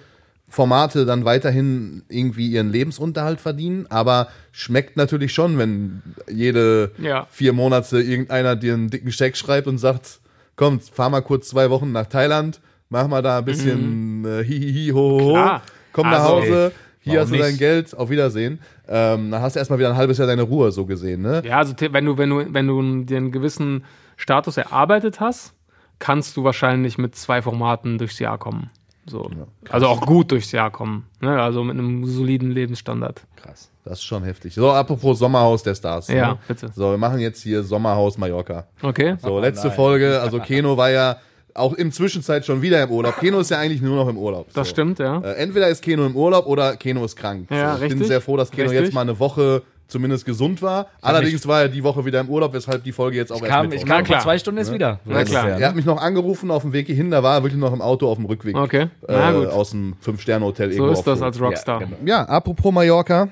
Formate dann weiterhin irgendwie ihren Lebensunterhalt verdienen, aber schmeckt natürlich schon, wenn jede Ja. vier Monate irgendeiner dir einen dicken Scheck schreibt und sagt, komm, fahr mal kurz zwei Wochen nach Thailand, mach mal da ein bisschen äh, hihihi, ho, ho, ho, Mhm. Klar. komm nach Also, Hause, hier warum hast du dein nicht? Geld, auf Wiedersehen. Ähm, dann hast du erstmal wieder ein halbes Jahr deine Ruhe so gesehen, ne? Ja, also wenn du, wenn du, wenn du dir einen gewissen Status erarbeitet hast, kannst du wahrscheinlich mit zwei Formaten durchs Jahr kommen. So. also auch gut durchs Jahr kommen. Ne? Also mit einem soliden Lebensstandard. Krass. Das ist schon heftig. So, apropos Sommerhaus der Stars. Ja, ne? bitte. So, wir machen jetzt hier Sommerhaus Mallorca. Okay. So, letzte nein. Folge, also Keno war ja auch im Zwischenzeit schon wieder im Urlaub. Keno ist ja eigentlich nur noch im Urlaub. Das so. stimmt, ja. Äh, entweder ist Keno im Urlaub oder Keno ist krank. Ja, so, ich bin richtig. sehr froh, dass Keno Richtig. jetzt mal eine Woche zumindest gesund war. Allerdings war er die Woche wieder im Urlaub, weshalb die Folge jetzt auch erst Kam, ich Na kam vor klar. zwei Stunden jetzt wieder. Na klar. Er hat mich noch angerufen auf dem Weg hierhin, da war er wirklich noch im Auto auf dem Rückweg. Okay. Na Äh, gut. aus dem Fünf-Sterne-Hotel So irgendwo ist das als Rockstar. Ja, genau. Ja, apropos Mallorca.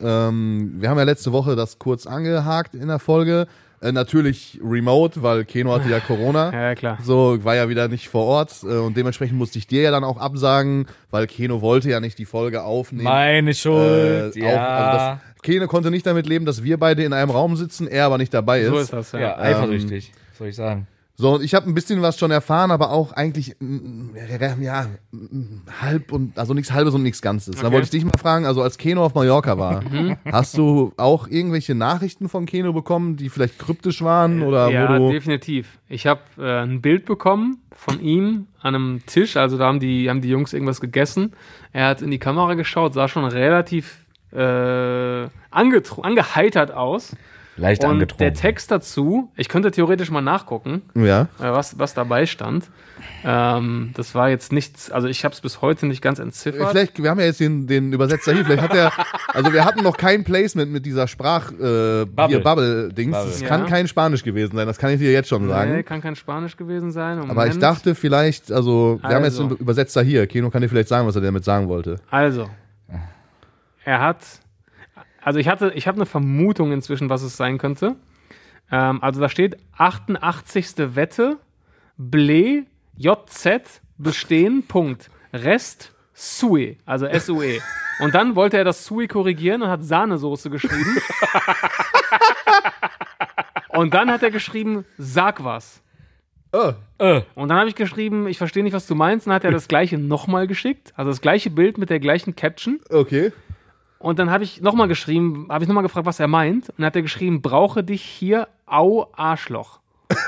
Ähm, wir haben ja letzte Woche das kurz angehakt in der Folge. Äh, natürlich remote, weil Keno hatte ja Corona. Ja, ja, klar. So, war ja wieder nicht vor Ort. Äh, und dementsprechend musste ich dir ja dann auch absagen, weil Keno wollte ja nicht die Folge aufnehmen. Meine Äh, Schuld. auch, ja. also das, Keno konnte nicht damit leben, dass wir beide in einem Raum sitzen, er aber nicht dabei ist. So ist das, ja. ja, eifersüchtig, soll ich sagen. So, und ich habe ein bisschen was schon erfahren, aber auch eigentlich, mm, ja, mm, halb und, also nichts halbes und nichts Ganzes. Da Okay. wollte ich dich mal fragen, also als Keno auf Mallorca war, hast du auch irgendwelche Nachrichten von Keno bekommen, die vielleicht kryptisch waren oder ja, definitiv. Ich habe äh, ein Bild bekommen von ihm an einem Tisch. Also da haben die, haben die Jungs irgendwas gegessen. Er hat in die Kamera geschaut, sah schon relativ äh, angeheitert aus. Leicht Und angetrunken. der Text dazu, ich könnte theoretisch mal nachgucken, Ja. äh, was, was dabei stand. Ähm, das war jetzt nichts, also ich habe es bis heute nicht ganz entziffert. Vielleicht, wir haben ja jetzt den, den Übersetzer hier, vielleicht hat er, also wir hatten noch kein Placement mit dieser Sprach, äh, Bubble. Bubble-Dings. Bubble. Das Ja. kann kein Spanisch gewesen sein, das kann ich dir jetzt schon sagen. Nee, kann kein Spanisch gewesen sein. Moment. Aber ich dachte vielleicht, also, wir haben jetzt Also. einen Übersetzer hier. Keno kann dir vielleicht sagen, was er damit sagen wollte. Also, er hat, also ich hatte, ich habe eine Vermutung inzwischen, was es sein könnte. Ähm, also da steht 88. Wette, Ble, JZ, bestehen, Punkt. Rest, Sui, also S-U-E. Und dann wollte er das Sui korrigieren und hat Sahnesoße geschrieben. und dann hat er geschrieben, sag was. Oh, Äh, Und dann habe ich geschrieben, ich verstehe nicht, was du meinst. Und dann hat er das gleiche nochmal geschickt. Also das gleiche Bild mit der gleichen Caption. okay. Und dann habe ich nochmal geschrieben, habe ich nochmal gefragt, was er meint. Und dann hat er geschrieben, brauche dich hier, au, Arschloch.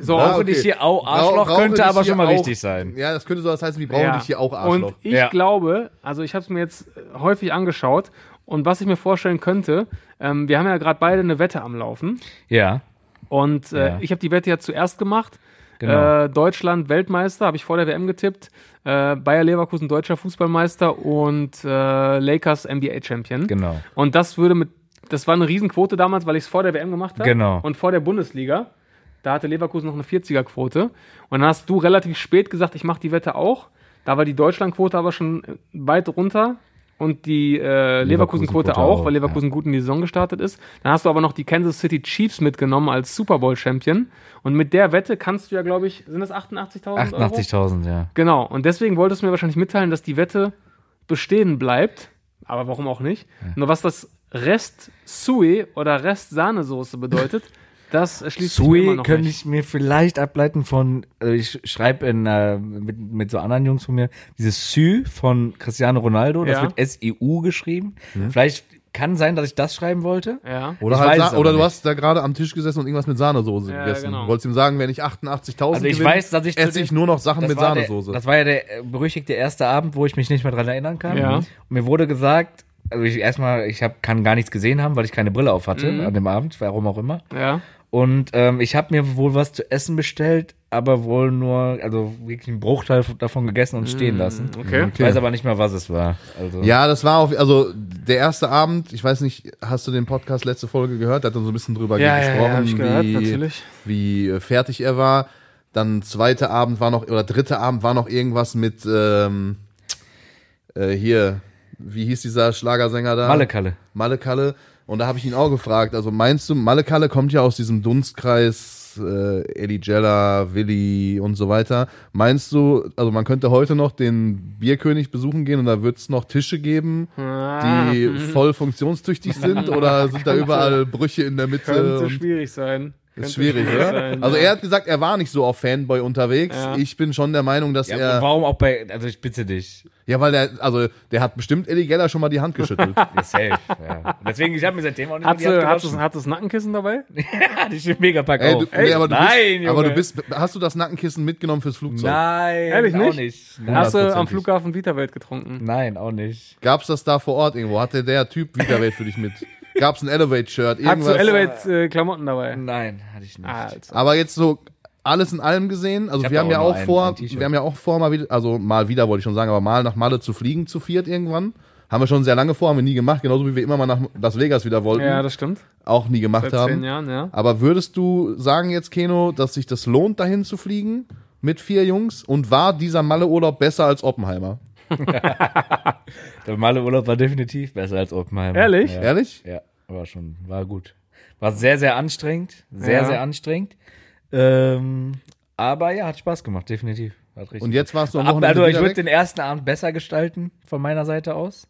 So, Brauche okay. dich hier au, Arschloch brauche könnte aber schon mal auch- richtig sein. Ja, das könnte so was heißen, wie brauchen ja. dich hier auch Arschloch. Und ich Ja. glaube, also ich habe es mir jetzt äh, häufig angeschaut. Und was ich mir vorstellen könnte, ähm, wir haben ja gerade beide eine Wette am Laufen. Ja, Und äh, Ja. ich habe die Wette ja zuerst gemacht. Genau. Äh, Deutschland Weltmeister, habe ich vor der WM getippt. Äh, Bayer Leverkusen deutscher Fußballmeister und äh, Lakers NBA Champion. genau. Und das würde mit, das war eine Riesenquote damals, weil ich es vor der WM gemacht habe. Genau. Und vor der Bundesliga. Da hatte Leverkusen noch eine 40er-Quote. Und dann hast du relativ spät gesagt, ich mache die Wette auch. Da war die Deutschland-Quote aber schon weit runter. Und die äh, Leverkusen-Quote Leverkusen-Quote auch, weil Leverkusen gut in die Saison gestartet ist. Dann hast du aber noch die Kansas City Chiefs mitgenommen als Super Bowl-Champion. Und mit der Wette kannst du ja, glaube ich, sind das 88.000 Euro? 88.000, ja. Genau. Und deswegen wolltest du mir wahrscheinlich mitteilen, dass die Wette bestehen bleibt. Aber warum auch nicht? Nur was das Rest Sui oder Rest Sahnesoße bedeutet, das erschließt sich mir immer Sui noch könnte nicht. ich mir vielleicht ableiten von, äh, ich schreibe in, äh, mit, mit so anderen Jungs von mir, dieses Sü von Cristiano Ronaldo, das Ja. wird S-I-U geschrieben. Vielleicht kann sein, dass ich das schreiben wollte. Ja. Oder, Ich halt weiß sa- es aber oder du nicht. hast da gerade am Tisch gesessen und irgendwas mit Sahnesoße Ja, gegessen. genau. Du wolltest ihm sagen, wenn ich 88.000 Also ich gewinne, weiß, dass ich zu esse dem- ich nur noch Sachen Das mit war der- Sahnesoße. Das war ja der äh, berüchtigte erste Abend, wo ich mich nicht mehr dran erinnern kann. Ja. Und mir wurde gesagt, also ich erstmal, ich hab, kann gar nichts gesehen haben, weil ich keine Brille auf hatte Mhm. an dem Abend, warum auch immer. Ja. Und ähm, ich habe mir wohl was zu essen bestellt, aber wohl nur, also wirklich einen Bruchteil davon gegessen und stehen lassen. Mhm. Okay. Ich weiß aber nicht mehr, was es war. Also, Ja, das war auf, also der erste Abend, ich weiß nicht, hast du den Podcast letzte Folge gehört? Der hat dann so ein bisschen drüber Ja, ja, ja, gesprochen, hab ich gehört, wie, natürlich. wie äh, fertig er war. Dann zweite Abend war noch, oder dritte Abend war noch irgendwas mit, ähm, äh, hier, wie hieß dieser Schlagersänger da? Mallekalle. Malle-Kalle. Und da habe ich ihn auch gefragt, also meinst du, Malle-Kalle kommt ja aus diesem Dunstkreis äh, Eddie Jella, Willi und so weiter. Meinst du, also man könnte heute noch den Bierkönig besuchen gehen und da wird es noch Tische geben, Ah, die voll funktionstüchtig sind oder sind da überall Brüche in der Mitte? könnte schwierig sein. Ist Könnte schwierig, oder? sein, Also ja. er hat gesagt, er war nicht so auf Fanboy unterwegs. Ja. Ich bin schon der Meinung, dass Ja, er, warum auch bei, also ich bitte dich. ja, weil der, also der hat bestimmt Eddie Geller schon mal die Hand geschüttelt. Ja, safe. ja. Deswegen, ich habe mir seitdem auch nicht Hat mehr die hat, sie, hat das Nackenkissen dabei? gewaschen. Ich stehe mega pack Ey, auf. du, nee, aber du Nein, bist, aber du bist, hast du das Nackenkissen mitgenommen fürs Flugzeug? Nein, Ehrlich auch nicht? nicht. Ja. Hast du am. Flughafen Vitawelt getrunken? Nein, auch nicht. Gab's das da vor Ort irgendwo? Hatte der Typ Wiederwelt für dich mit? Gab's ein Elevate-Shirt? Hast du? Elevate-Klamotten dabei? Nein, hatte ich nicht. Also. aber jetzt so alles in allem gesehen, also wir haben ja auch vor, wir haben ja auch vor mal wieder, also mal wieder wollte ich schon sagen, aber mal nach Malle zu fliegen zu viert irgendwann. Haben wir schon sehr lange vor, haben wir nie gemacht, genauso wie wir immer mal nach Las Vegas wieder wollten, Ja, das stimmt. auch nie gemacht Seit zehn haben. Jahren, ja. Aber würdest du sagen jetzt, Keno, dass sich das lohnt, dahin zu fliegen mit vier Jungs? Und war dieser Malle-Urlaub besser als Oppenheimer? Der Malle Urlaub war definitiv besser als Oppenheimer. Ehrlich? Ja. Ehrlich? Ja, war schon, war gut. War sehr, sehr anstrengend. Sehr, Ja. sehr anstrengend. Ähm, aber ja, hat Spaß gemacht, definitiv. Hat richtig Und jetzt warst du am Wochenende also ich würde den ersten Abend besser gestalten von meiner Seite aus,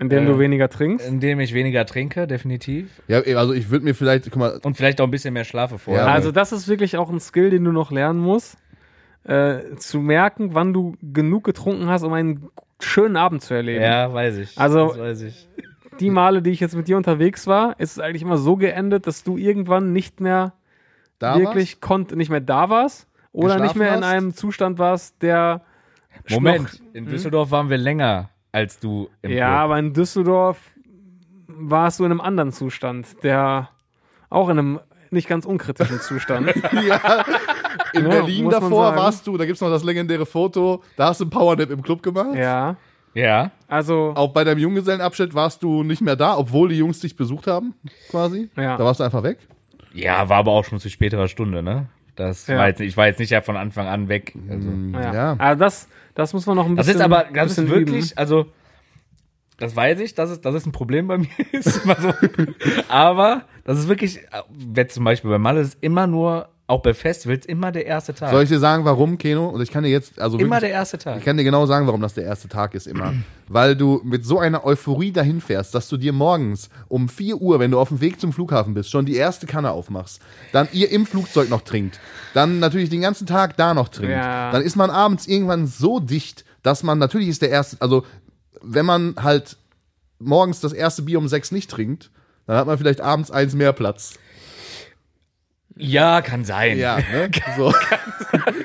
Indem Äh, du weniger trinkst. indem ich weniger trinke, definitiv. Ja, also ich würde mir vielleicht, guck mal, Und vielleicht auch ein bisschen mehr schlafe vorher. Ja, Also das ist wirklich auch ein Skill, den du noch lernen musst. Äh, zu merken, wann du genug getrunken hast, um einen schönen Abend zu erleben. ja, weiß ich. Also- das weiß ich. Die Male, die ich jetzt mit dir unterwegs war, ist es eigentlich immer so geendet, dass du irgendwann nicht mehr da wirklich konnt, nicht mehr da warst oder nicht mehr in hast? einem Zustand warst, der Moment, Schnoch- in Düsseldorf waren wir länger als du im Ja, Club. aber in Düsseldorf warst du in einem anderen Zustand, der auch in einem nicht ganz unkritischen Zustand. ja, in Ja, Berlin davor warst du, da gibt's noch das legendäre Foto, da hast du einen Powernap im Club gemacht. ja, Ja. also Auch bei deinem Junggesellenabschied warst du nicht mehr da, obwohl die Jungs dich besucht haben, quasi. Ja. Da warst du einfach weg. Ja, war aber auch schon zu späterer Stunde, ne? Das Ja. war jetzt, ich war jetzt nicht ja von Anfang an weg. Also. ja. Ja. Also das, das muss man noch ein Das bisschen. ist aber, das ist wirklich, üben. also, das weiß ich, dass es, dass es ein Problem bei mir ist. So. aber das ist wirklich, wenn zum Beispiel bei Malle ist immer nur, auch bei Festivals, immer der erste Tag. Soll ich dir sagen, warum, Keno? Und ich kann dir jetzt, also immer wirklich, der erste Tag. ich kann dir genau sagen, warum das der erste Tag ist immer. Weil du mit so einer Euphorie dahin fährst, dass du dir morgens um 4 Uhr, wenn du auf dem Weg zum Flughafen bist, schon die erste Kanne aufmachst, dann ihr im Flugzeug noch trinkt, dann natürlich den ganzen Tag da noch trinkt, Ja. dann ist man abends irgendwann so dicht, dass man, natürlich ist der erste, also wenn man halt morgens das erste Bier um 6 nicht trinkt, dann hat man vielleicht abends eins mehr Platz. Ja, kann sein. Ja, ne? so.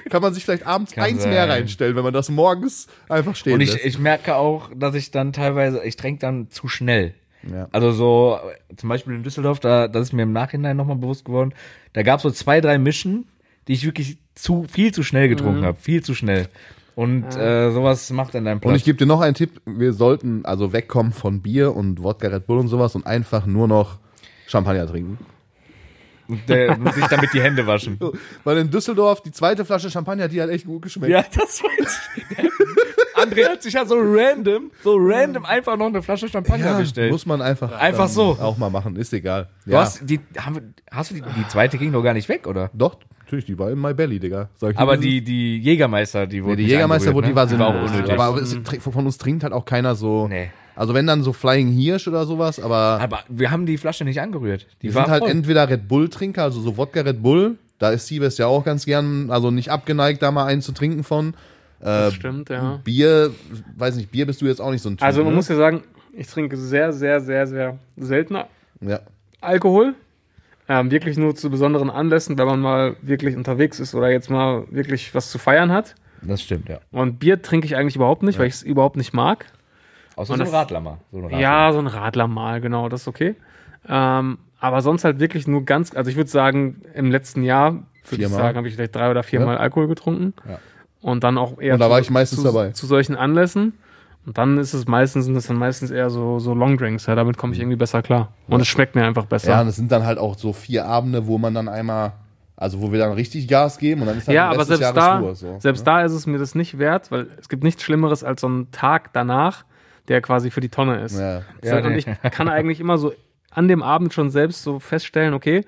Kann man sich vielleicht abends Kann eins sein. mehr reinstellen, wenn man das morgens einfach stehen Und ich, lässt. ich merke auch, dass ich dann teilweise, ich trinke dann zu schnell. Ja. Also so, zum Beispiel in Düsseldorf, da, das ist mir im Nachhinein nochmal bewusst geworden, da gab es so zwei, drei Mischen, die ich wirklich zu viel zu schnell getrunken habe. Viel zu schnell. Und äh, sowas macht dann Und Platz. ich gebe dir noch einen Tipp, wir sollten also wegkommen von Bier und Wodka Red Bull und sowas und einfach nur noch Champagner trinken. Der muss sich damit die Hände waschen. Weil in Düsseldorf die zweite Flasche Champagner, die hat echt gut geschmeckt. Ja, das weiß ich. André hat sich ja so random, so random einfach noch eine Flasche Champagner Ja, bestellt. muss man einfach, Einfach so. auch mal machen, ist egal. Du Ja, hast, die, haben, hast du die, die zweite ging doch gar nicht weg, oder? doch, natürlich, die war in my belly, Digga. Aber die, die Jägermeister, die Nee, wurden die Jägermeister, wo angerührt, die war, ne? sind war auch unnötig. Aber es, von uns trinkt halt auch keiner so. Nee. Also wenn dann so Flying Hirsch oder sowas, aber Aber wir haben die Flasche nicht angerührt. Die wir war sind halt voll. entweder Red Bull Trinker, also so Wodka Red Bull, da ist Siebes ja auch ganz gern, also nicht abgeneigt, da mal einen zu trinken von. Das stimmt, ja. Bier, weiß nicht, Bier bist du jetzt auch nicht so ein Typ. Also man ne? muss ja sagen, ich trinke sehr, sehr, sehr, sehr seltener ja. Alkohol. Ähm, wirklich nur zu besonderen Anlässen, wenn man mal wirklich unterwegs ist oder jetzt mal wirklich was zu feiern hat. Das stimmt, ja. Und Bier trinke ich eigentlich überhaupt nicht, weil ich es überhaupt nicht mag. Außer Und so ein Radler mal. So ein Radler. Ja, so ein Radler mal, genau, das ist okay. Ähm, aber sonst halt wirklich nur ganz, also ich würde sagen, im letzten Jahr, würde ich Viermal. sagen, habe ich vielleicht drei oder viermal Alkohol getrunken. Ja. Und dann auch eher Und da zu, war ich meistens zu, dabei. zu solchen Anlässen. Und dann ist es meistens, sind das dann meistens eher so, so Longdrinks, ja, damit komme ich irgendwie besser klar. Und es schmeckt mir einfach besser. ja, und es sind dann halt auch so vier Abende, wo man dann einmal, also wo wir dann richtig Gas geben und dann ist dann Ja, der aber selbst Jahres da, Ruhe. So, selbst ne? da ist es mir das nicht wert, weil es gibt nichts Schlimmeres als so einen Tag danach, der quasi für die Tonne ist. Ja. So, Ja, und ich kann eigentlich immer so an dem Abend schon selbst so feststellen, okay,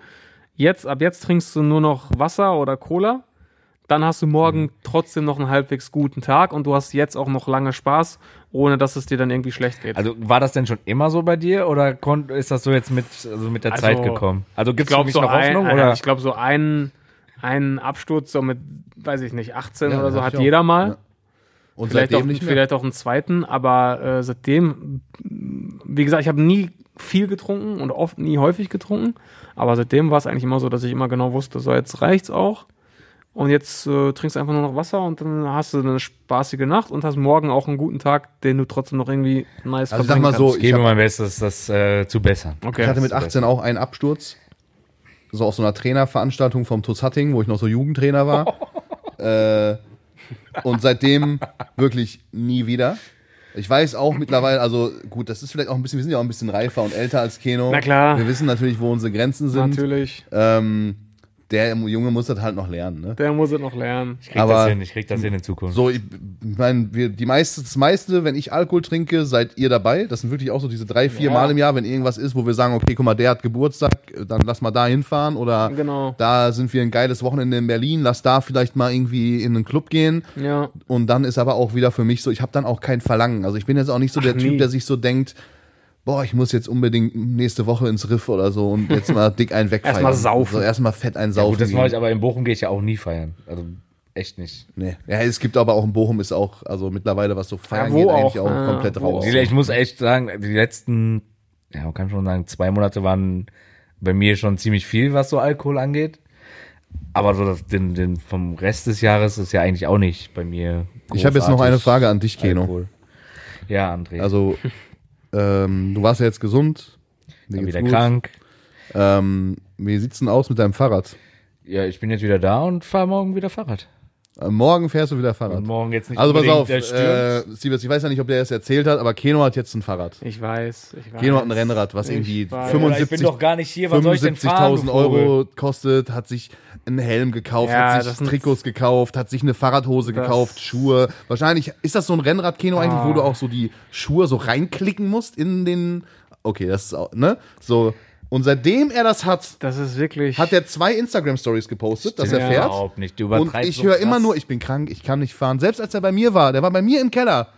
jetzt, ab jetzt trinkst du nur noch Wasser oder Cola, dann hast du morgen Mhm. trotzdem noch einen halbwegs guten Tag und du hast jetzt auch noch lange Spaß, ohne dass es dir dann irgendwie schlecht geht. Also war das denn schon immer so bei dir oder ist das so jetzt mit, also mit der Also, Zeit gekommen? Also gibt es glaube wirklich so noch ein, Hoffnung? äh, oder? ich glaube so ein, ein Absturz so mit, weiß ich nicht, 18 Ja, oder so hat jeder mal. Ja. Und Vielleicht seitdem auch, nicht mehr. vielleicht auch einen zweiten, aber äh, seitdem, wie gesagt, ich habe nie viel getrunken und oft nie häufig getrunken, aber seitdem war es eigentlich immer so, dass ich immer genau wusste, so jetzt reicht's auch und jetzt äh, trinkst du einfach nur noch Wasser und dann hast du eine spaßige Nacht und hast morgen auch einen guten Tag, den du trotzdem noch irgendwie nice Also sag mal so, kannst. ich gebe mein Bestes, das äh, zu bessern. Okay. ich hatte mit 18 auch einen Absturz. So auf so einer Trainerveranstaltung vom TuS Hatting, wo ich noch so Jugendtrainer war. äh, und seitdem wirklich nie wieder. Ich weiß auch mittlerweile, also gut, das ist vielleicht auch ein bisschen, wir sind ja auch ein bisschen reifer und älter als Keno. Na klar. Wir wissen natürlich, wo unsere Grenzen sind. Natürlich. Ähm, der Junge muss das halt noch lernen, ne? Der muss es noch lernen. Ich krieg Aber- das hin, ich krieg das hin in Zukunft. So, ich meine, wir, die meiste, das meiste, wenn ich Alkohol trinke, seid ihr dabei. Das sind wirklich auch so diese drei, vier Ja. Mal im Jahr, wenn irgendwas ist, wo wir sagen, okay, guck mal, der hat Geburtstag, dann lass mal da hinfahren. Oder Genau. da sind wir ein geiles Wochenende in Berlin, lass da vielleicht mal irgendwie in einen Club gehen. Ja. Und dann ist aber auch wieder für mich so, ich habe dann auch kein Verlangen. Also ich bin jetzt auch nicht so der Ach, Typ, nie. der sich so denkt, boah, ich muss jetzt unbedingt nächste Woche ins Riff oder so und jetzt mal dick einen wegfeiern. Erstmal saufen. So, erstmal fett einen ja, saufen. gut, das mache ich, aber in Bochum gehe ich ja auch nie feiern. Also echt nicht. Nee. Ja, es gibt aber auch in Bochum ist auch, also mittlerweile, was so feiern wo geht, auch, eigentlich auch ja, komplett wo raus. auch. Ich muss echt sagen, die letzten, ja, man kann schon sagen, zwei Monate waren bei mir schon ziemlich viel, was so Alkohol angeht. Aber so das, den, den vom Rest des Jahres ist ja eigentlich auch nicht bei mir. Ich habe jetzt noch eine Frage an dich, Keno. Alkohol. Ja, André. Also, ähm, du warst ja jetzt gesund. Geht's wieder gut. krank. Ähm, Wie sieht's denn aus mit deinem Fahrrad? Ja, ich bin jetzt wieder da und fahre morgen wieder Fahrrad. Äh, morgen fährst du wieder Fahrrad. Und morgen jetzt nicht Also pass auf, der äh. Siebes, ich weiß ja nicht, ob der es erzählt hat, aber Keno hat jetzt ein Fahrrad. Ich weiß. Ich weiß. Keno hat ein Rennrad, was Ich irgendwie weiß. 75 ich bin doch gar nicht hier, was soll ich denn fahren? 75.000 du Vogel? Euro kostet, hat sich einen Helm gekauft, Ja, hat sich Trikots gekauft, hat sich eine Fahrradhose gekauft, Schuhe. Wahrscheinlich ist das so ein Rennrad-Keno eigentlich, wo Ah. du auch so die Schuhe so reinklicken musst in den. Okay, das ist auch, ne? So. Und seitdem er das hat, Das ist wirklich. hat er zwei Instagram-Stories gepostet, dass er fährt. Überhaupt nicht. Du Und ich so höre immer nur, ich bin krank, ich kann nicht fahren. Selbst als er bei mir war, der war bei mir im Keller.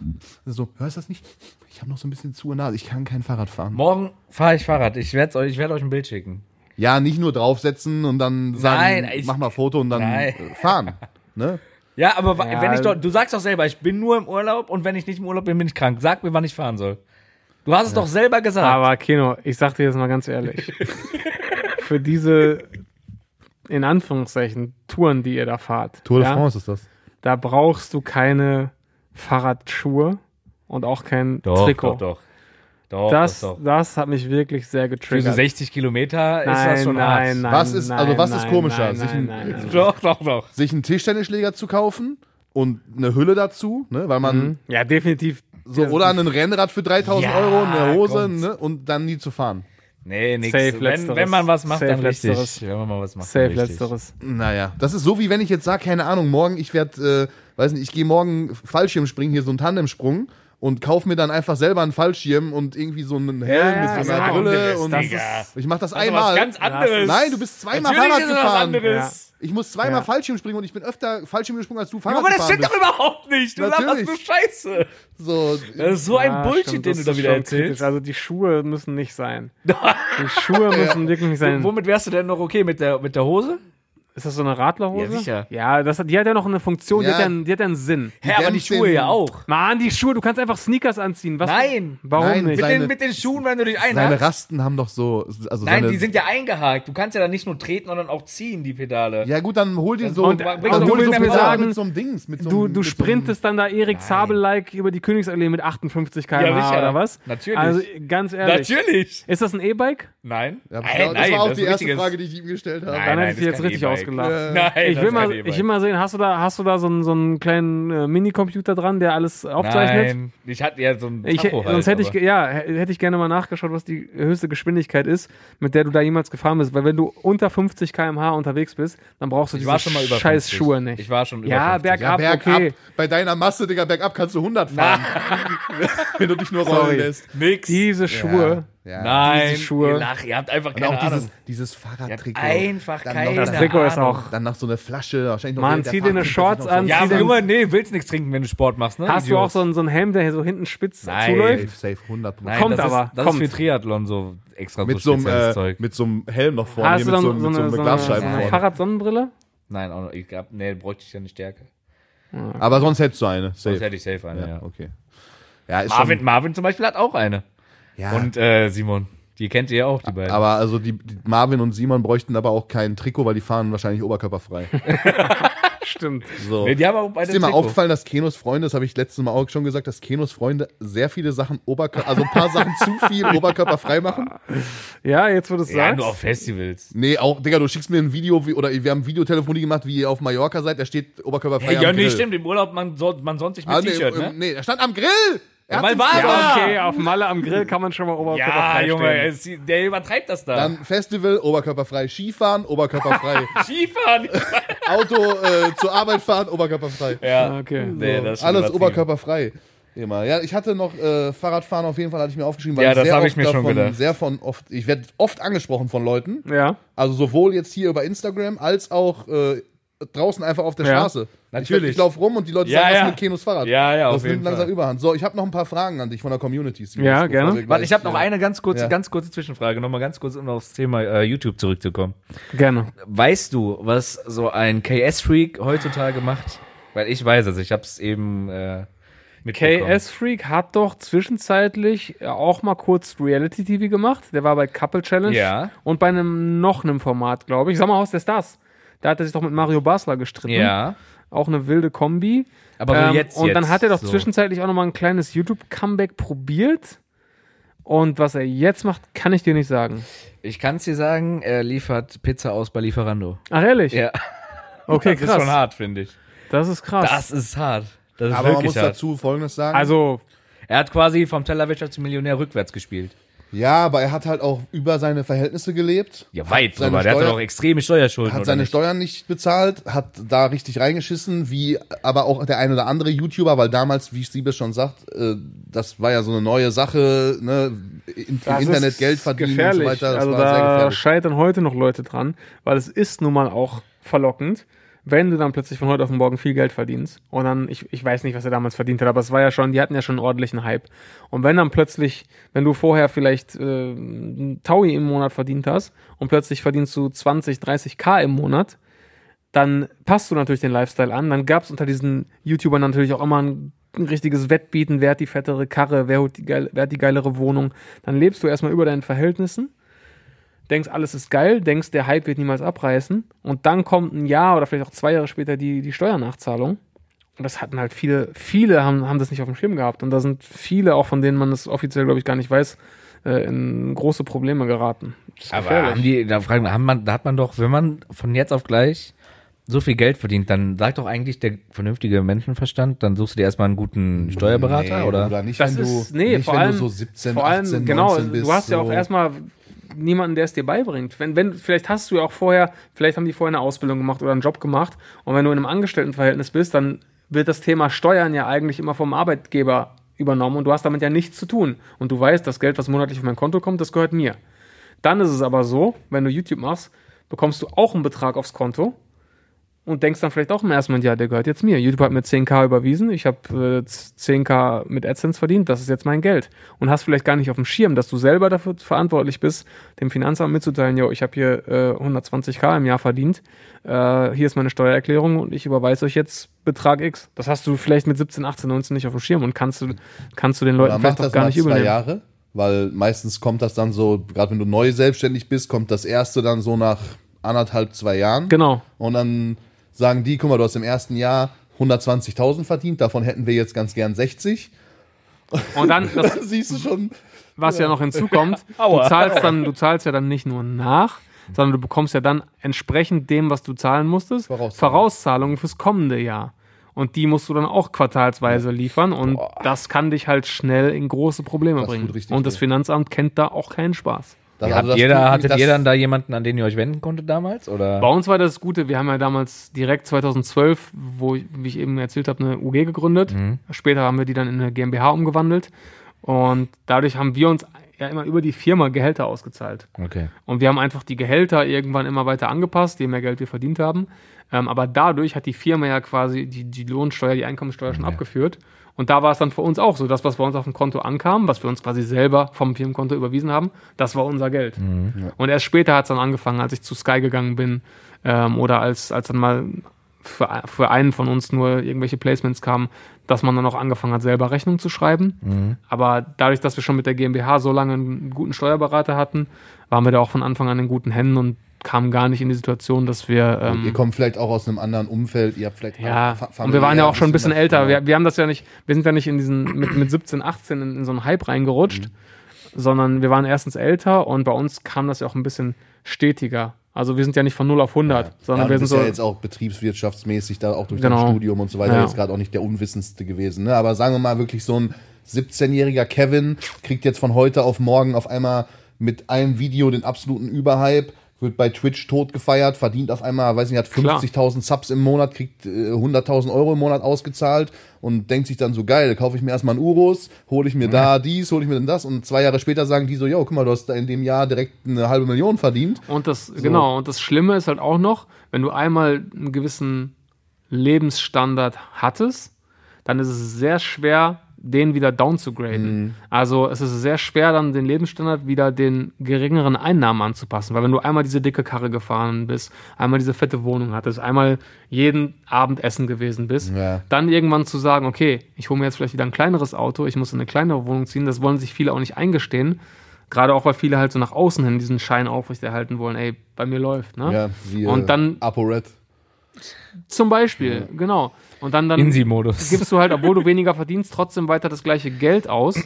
So, hörst du das nicht? Ich habe noch so ein bisschen zu Nase, ich kann kein Fahrrad fahren. Morgen fahre ich Fahrrad. Ich werde euch, ich werd euch ein Bild schicken. Ja, nicht nur draufsetzen und dann sagen, Nein, ich- mach mal Foto und dann Nein. äh, fahren. Ne? Ja, aber Ja. wenn ich doch, du sagst doch selber, ich bin nur im Urlaub und wenn ich nicht im Urlaub bin, bin ich krank. Sag mir, wann ich fahren soll. Du hast es doch selber gesagt. Aber Keno, ich sag dir jetzt mal ganz ehrlich. für diese, in Anführungszeichen, Touren, die ihr da fahrt. Tour de ja, France ist das. Da brauchst du keine Fahrradschuhe und auch kein doch, Trikot. doch, doch. Doch, Das, doch, doch. das hat mich wirklich sehr Für so getriggert. 60 Kilometer ist nein, das schon nein, hart. nein, Was ist- nein, also was ist nein, komischer? Nein, Sich nein, ein- nein, nein. Doch, doch, doch. Sich einen Tischtennisschläger zu kaufen und eine Hülle dazu, ne? weil man Mhm. Ja, definitiv. So, oder ein Rennrad für 3000 Ja, Euro, eine Hose ne? und dann nie zu fahren. Nee, nix. Safe wenn, letzteres. wenn man was macht, Safe dann richtig. letzteres. Wenn man mal was macht, Safe dann richtig. letzteres. Naja, das ist so wie wenn ich jetzt sage, keine Ahnung, morgen, ich werde, äh, weiß nicht, ich gehe morgen Fallschirm springen, hier so ein Tandemsprung und kaufe mir dann einfach selber einen Fallschirm und irgendwie so einen Helm Ja, mit so einer ja, Brille und ist- ich mach das, Das ist einmal. was ganz anderes. Nein, du bist zweimal Natürlich Fahrrad ist gefahren. anderes. Ich muss zweimal Ja. Fallschirm springen und ich bin öfter Fallschirm gesprungen, als du Fahrrad Aber das stimmt doch bist. überhaupt nicht. Du sagst das Natürlich. nur Scheiße. So, Das ist so ein Bullshit, stimmt, den du da wieder erzählst. kritisch. Also die Schuhe müssen nicht sein. Die Schuhe müssen wirklich nicht sein. Womit wärst du denn noch okay? Mit der, mit der Hose? Ist das so eine Radlerhose? Ja, sicher. Ja, das, hat- die hat ja noch eine Funktion, die, Ja. hat ja einen, die hat ja einen Sinn. Hä, aber die Schuhe ja auch. Mann, die Schuhe, du kannst einfach Sneakers anziehen. Was? Nein. Warum Nein, nicht? Mit Seine- den, mit den Schuhen, wenn du dich seine einhakst. Rasten haben doch so, also Nein, seine, die sind ja eingehakt. Du kannst ja dann nicht nur treten, sondern auch ziehen, die Pedale. ja gut, dann hol dir so, Und- dann und hol du dir so Pedale sagen, mit so einem Dings, mit so Du, du mit so einem- sprintest dann da Erik Zabel-like über die Königsallee mit 58 km/h Ja, sicher. oder was? Natürlich. Also ganz ehrlich. Natürlich. Ist das ein E-Ike? Nein. Ja, nein, das war auch die erste Frage, die ich ihm gestellt habe. Nein, Dann nein, hätte ich das dir ist jetzt richtig E-Bike. Ausgelacht. Nein, Ich will, mal, ich will mal sehen, hast du da, hast du da so einen, so einen kleinen äh, Minicomputer dran, der alles aufzeichnet? Nein, ich hatte ja so ein Ich, halt, sonst hätte ich, ja, hätte ich gerne mal nachgeschaut, was die höchste Geschwindigkeit ist, mit der du da jemals gefahren bist. Weil wenn du unter 50 km/h unterwegs bist, dann brauchst du Ich diese war schon mal über scheiß 50. Schuhe nicht. Ich war schon über ja, 50. bergab, Ja, bergab. okay. Bei deiner Masse, Digga, bergab kannst du 100 fahren. Wenn du dich nur rollen Sorry. lässt. Nix. Diese Schuhe, Ja. Nein, diese Schuhe. ihr lacht, ihr habt einfach Und keine auch dieses, Ahnung. dieses habt Fahrradtrikot. einfach Dann keine noch das Trikot ist auch. Dann noch so eine Flasche, wahrscheinlich noch Mann, zieh dir eine Shorts an, Ja, aber Junge, nee, willst nichts trinken, wenn du Sport machst, ne? Hast du Idiot. auch so einen, so einen Helm, der hier so hinten spitz Nein. Safe, zuläuft? safe, 100 Nein, Kommt das aber, Ist, das kommt. ist für Triathlon so extra Mit so so, einem, äh, Zeug. mit so einem Helm noch vorne, Hast hier du mit, dann so, so, mit so eine, einer Glasscheibe vorne. Fahrradsonnenbrille? Nein, auch noch, ich glaub, nee, bräuchte ich ja eine Stärke. Aber sonst hättest du eine. Sonst Safe. hätte ich safe eine, ja. Ja, okay. Ja, ist Marvin, schon, Marvin zum Beispiel hat auch eine. Ja, Und äh, Simon, die kennt ihr ja auch, die beiden. aber also die, die Marvin und Simon bräuchten aber auch kein Trikot, weil die fahren wahrscheinlich oberkörperfrei. Stimmt. So. nee, die haben auch beide Ist dir mal Trikot. aufgefallen, dass Kenos Freunde, das habe ich letztes Mal auch schon gesagt, dass Kenos Freunde sehr viele Sachen Oberkörper, also ein paar Sachen zu viel oberkörperfrei machen? Ja, jetzt wo du es Ja, sagst. nur auf Festivals. Nee, auch, Digga, du schickst mir ein Video, wie, oder wir haben Videotelefonie gemacht, wie ihr auf Mallorca seid, da steht oberkörperfrei Hey, am ja, Grill. nee, stimmt, im Urlaub, man, soll, man sonnt sich mit Ah, nee, T-Shirt, ähm, ne? nee, er stand am Grill! Er mal war ja, okay, auf Malle am Grill kann man schon mal Ja, oberkörperfrei Junge, stehen. es, der übertreibt das da. Dann Festival, oberkörperfrei. Skifahren, oberkörperfrei. Skifahren. Auto äh, zur Arbeit fahren, oberkörperfrei. ja, Okay. nee, das ist schon Alles oberkörperfrei. Immer. Ja, ich hatte noch äh, Fahrradfahren auf jeden Fall, hatte ich mir aufgeschrieben, weil Ja, ich das sehr hab ich oft mir schon davon, gedacht. sehr von oft, ich werde oft angesprochen von Leuten, Ja. also sowohl jetzt hier über Instagram als auch äh, draußen einfach auf der Ja, Straße. natürlich. Ich, ich laufe rum und die Leute Ja, sagen, was ja. ist mit Kenos Fahrrad? Ja, ja, Das auf jeden nimmt langsam Fall. überhand. So, ich habe noch ein paar Fragen an dich von der Community. Simon, Ja, gerne. Warte, ich habe noch eine ganz kurze, Ja. ganz kurze Zwischenfrage, nochmal ganz kurz, um aufs Thema äh, YouTube zurückzukommen. Gerne. Weißt du, was so ein KS-Freak heutzutage macht? Weil ich weiß es, ich habe es eben äh, mitbekommen. KS Freak hat doch zwischenzeitlich äh, auch mal kurz Reality TV gemacht. Der war bei Couple Challenge Ja. und bei einem noch einem Format, glaube ich. Sommerhaus der Stars. Da hat er sich doch mit Mario Basler gestritten. Ja, Auch eine wilde Kombi. aber so Ähm, jetzt und dann jetzt, hat er doch so. zwischenzeitlich auch noch mal ein kleines YouTube-Comeback probiert. Und was er jetzt macht, kann ich dir nicht sagen. Ich kann es dir sagen, er liefert Pizza aus bei Lieferando. Ach, ehrlich? Ja. Okay, Das ist schon krass. hart, finde ich. Das ist krass. Das ist hart. Das ist Aber man wirklich muss hart. dazu Folgendes sagen. also, Er hat quasi vom Tellerwäscher zum Millionär rückwärts gespielt. Ja, aber er hat halt auch über seine Verhältnisse gelebt. Ja, weit drüber. Der hatte Steuer- doch extreme Steuerschulden. Hat seine nicht? Steuern nicht bezahlt, hat da richtig reingeschissen, wie aber auch der ein oder andere YouTuber, weil damals, wie Siebes schon sagt, äh, das war ja so eine neue Sache, ne, im das Internet Geld verdienen gefährlich. und so weiter. Das also war sehr da gefährlich. scheitern heute noch Leute dran, weil es ist nun mal auch verlockend, wenn du dann plötzlich von heute auf morgen viel Geld verdienst. Und dann, ich, ich weiß nicht, was er damals verdient hat, aber es war ja schon, die hatten ja schon einen ordentlichen Hype. Und wenn dann plötzlich, wenn du vorher vielleicht äh, einen Taui im Monat verdient hast und plötzlich verdienst du 20, 30 K im Monat, dann passt du natürlich den Lifestyle an. Dann gab es unter diesen YouTubern natürlich auch immer ein, ein richtiges Wettbieten, wer hat die fettere Karre, wer hat, die geil, wer hat die geilere Wohnung. Dann lebst du erstmal über deinen Verhältnissen, denkst, alles ist geil, denkst, der Hype wird niemals abreißen. Und dann kommt ein Jahr oder vielleicht auch zwei Jahre später die, die Steuernachzahlung. Und das hatten halt viele, viele haben, haben das nicht auf dem Schirm gehabt. Und da sind viele, auch von denen man das offiziell, glaube ich, gar nicht weiß, äh, in große Probleme geraten. Aber gefährlich. haben die, da fragen, haben man, da hat man doch, wenn man von jetzt auf gleich so viel Geld verdient, dann sagt doch eigentlich der vernünftige Menschenverstand, dann suchst du dir erstmal einen guten Steuerberater Nee, oder? Bruder, nicht, Das wenn du, ist, nee, nicht, vor wenn allem, du so 17, vor allem, 18, genau, 19 bist. du hast ja so. auch erstmal niemanden, der es dir beibringt. Wenn, wenn, vielleicht hast du ja auch vorher, vielleicht haben die vorher eine Ausbildung gemacht oder einen Job gemacht und wenn du in einem Angestelltenverhältnis bist, dann wird das Thema Steuern ja eigentlich immer vom Arbeitgeber übernommen und du hast damit ja nichts zu tun. Und du weißt, das Geld, was monatlich auf mein Konto kommt, das gehört mir. Dann ist es aber so, wenn du YouTube machst, bekommst du auch einen Betrag aufs Konto und denkst dann vielleicht auch im ersten Moment, ja, der gehört jetzt mir. YouTube hat mir 10k überwiesen, ich habe äh, 10k mit AdSense verdient, das ist jetzt mein Geld. Und hast vielleicht gar nicht auf dem Schirm, dass du selber dafür verantwortlich bist, dem Finanzamt mitzuteilen, jo, ich habe hier äh, 120k im Jahr verdient, äh, hier ist meine Steuererklärung und ich überweise euch jetzt Betrag X. Das hast du vielleicht mit 17, 18, 19 nicht auf dem Schirm und kannst du, kannst du den Leuten vielleicht auch das gar nicht zwei übernehmen. Jahre, weil meistens kommt das dann so, gerade wenn du neu selbstständig bist, kommt das erste dann so nach anderthalb, zwei Jahren. Genau. Und dann sagen die, guck mal, du hast im ersten Jahr 120.000 verdient, davon hätten wir jetzt ganz gern 60. Und dann, das, Dann siehst du schon, was ja noch hinzukommt, du zahlst dann, du zahlst ja dann nicht nur nach, sondern du bekommst ja dann entsprechend dem, was du zahlen musstest, Vorauszahlungen. Vorauszahlungen fürs kommende Jahr. Und die musst du dann auch quartalsweise liefern und das kann dich halt schnell in große Probleme Das bringen. Und das. Finanzamt kennt da auch keinen Spaß. Das, Ja, also das habt ihr da, hattet das- ihr dann da jemanden, an den ihr euch wenden konntet damals? Oder? Bei uns war das Gute, wir haben ja damals direkt 2012, wo, ich- wie ich eben erzählt habe, eine UG gegründet. Später haben wir die dann in eine GmbH umgewandelt. Und dadurch haben wir uns ja immer über die Firma Gehälter ausgezahlt. Okay. Und wir haben einfach die Gehälter irgendwann immer weiter angepasst, je mehr Geld wir verdient haben. Ähm, aber dadurch hat die Firma ja quasi die, die Lohnsteuer, die Einkommensteuer schon abgeführt. Und da war es dann für uns auch so, das, was bei uns auf dem Konto ankam, was wir uns quasi selber vom Firmenkonto überwiesen haben, das war unser Geld. Und erst später hat es dann angefangen, als ich zu Sky gegangen bin ähm, oder als, als dann mal für, für einen von uns nur irgendwelche Placements kamen, dass man dann auch angefangen hat, selber Rechnung zu schreiben. Aber dadurch, dass wir schon mit der GmbH so lange einen guten Steuerberater hatten, waren wir da auch von Anfang an in guten Händen und kamen gar nicht in die Situation, dass wir. Ähm, Ihr kommt vielleicht auch aus einem anderen Umfeld, ihr habt vielleicht ja, und wir waren ja auch schon ein bisschen älter. Wir, wir haben das ja nicht, wir sind ja nicht in diesen, mit, mit 17, 18 in, in so einen Hype reingerutscht, sondern wir waren erstens älter und bei uns kam das ja auch ein bisschen stetiger. Also wir sind ja nicht von 0 auf 100, Ja, sondern du wir sind bist so. ja jetzt auch betriebswirtschaftsmäßig da auch durch Genau. dein Studium und so weiter Ja. jetzt gerade auch nicht der unwissendste gewesen. Ne? Aber sagen wir mal wirklich so ein 17-jähriger Kevin kriegt jetzt von heute auf morgen auf einmal mit einem Video den absoluten Überhype, wird bei Twitch tot gefeiert, verdient auf einmal, weiß nicht, hat Klar. 50.000 Subs im Monat, kriegt äh, 100.000 Euro im Monat ausgezahlt und denkt sich dann so geil, kaufe ich mir erstmal einen Urus, hole ich mir da dies, hole ich mir dann das und zwei Jahre später sagen die so, yo, guck mal, du hast da in dem Jahr direkt eine halbe Million verdient. Und das, genau, und das Schlimme ist halt auch noch, wenn du einmal einen gewissen Lebensstandard hattest, dann ist es sehr schwer, den wieder down zu graden. Also es ist sehr schwer, dann den Lebensstandard wieder den geringeren Einnahmen anzupassen. Weil wenn du einmal diese dicke Karre gefahren bist, einmal diese fette Wohnung hattest, einmal jeden Abend essen gewesen bist, Ja. dann irgendwann zu sagen, okay, ich hole mir jetzt vielleicht wieder ein kleineres Auto, ich muss in eine kleinere Wohnung ziehen, das wollen sich viele auch nicht eingestehen. Gerade auch, weil viele halt so nach außen hin diesen Schein aufrechterhalten wollen, ey, bei mir läuft, ne? Ja, wie, Und äh, dann ApoRed. zum Beispiel, genau. Und dann, dann Insi-Modus. gibst du halt, obwohl du weniger verdienst, trotzdem weiter das gleiche Geld aus.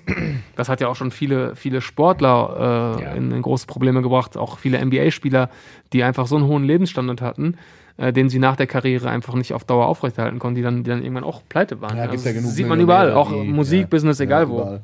Das hat ja auch schon viele, viele Sportler äh, Ja. in, in große Probleme gebracht, auch viele NBA-Spieler, die einfach so einen hohen Lebensstandard hatten, äh, den sie nach der Karriere einfach nicht auf Dauer aufrechterhalten konnten, die dann, die dann irgendwann auch pleite waren. Ja, Also gibt's ja genug sieht man überall, auch die- Musik, ja, Business, egal ja, wo. überall.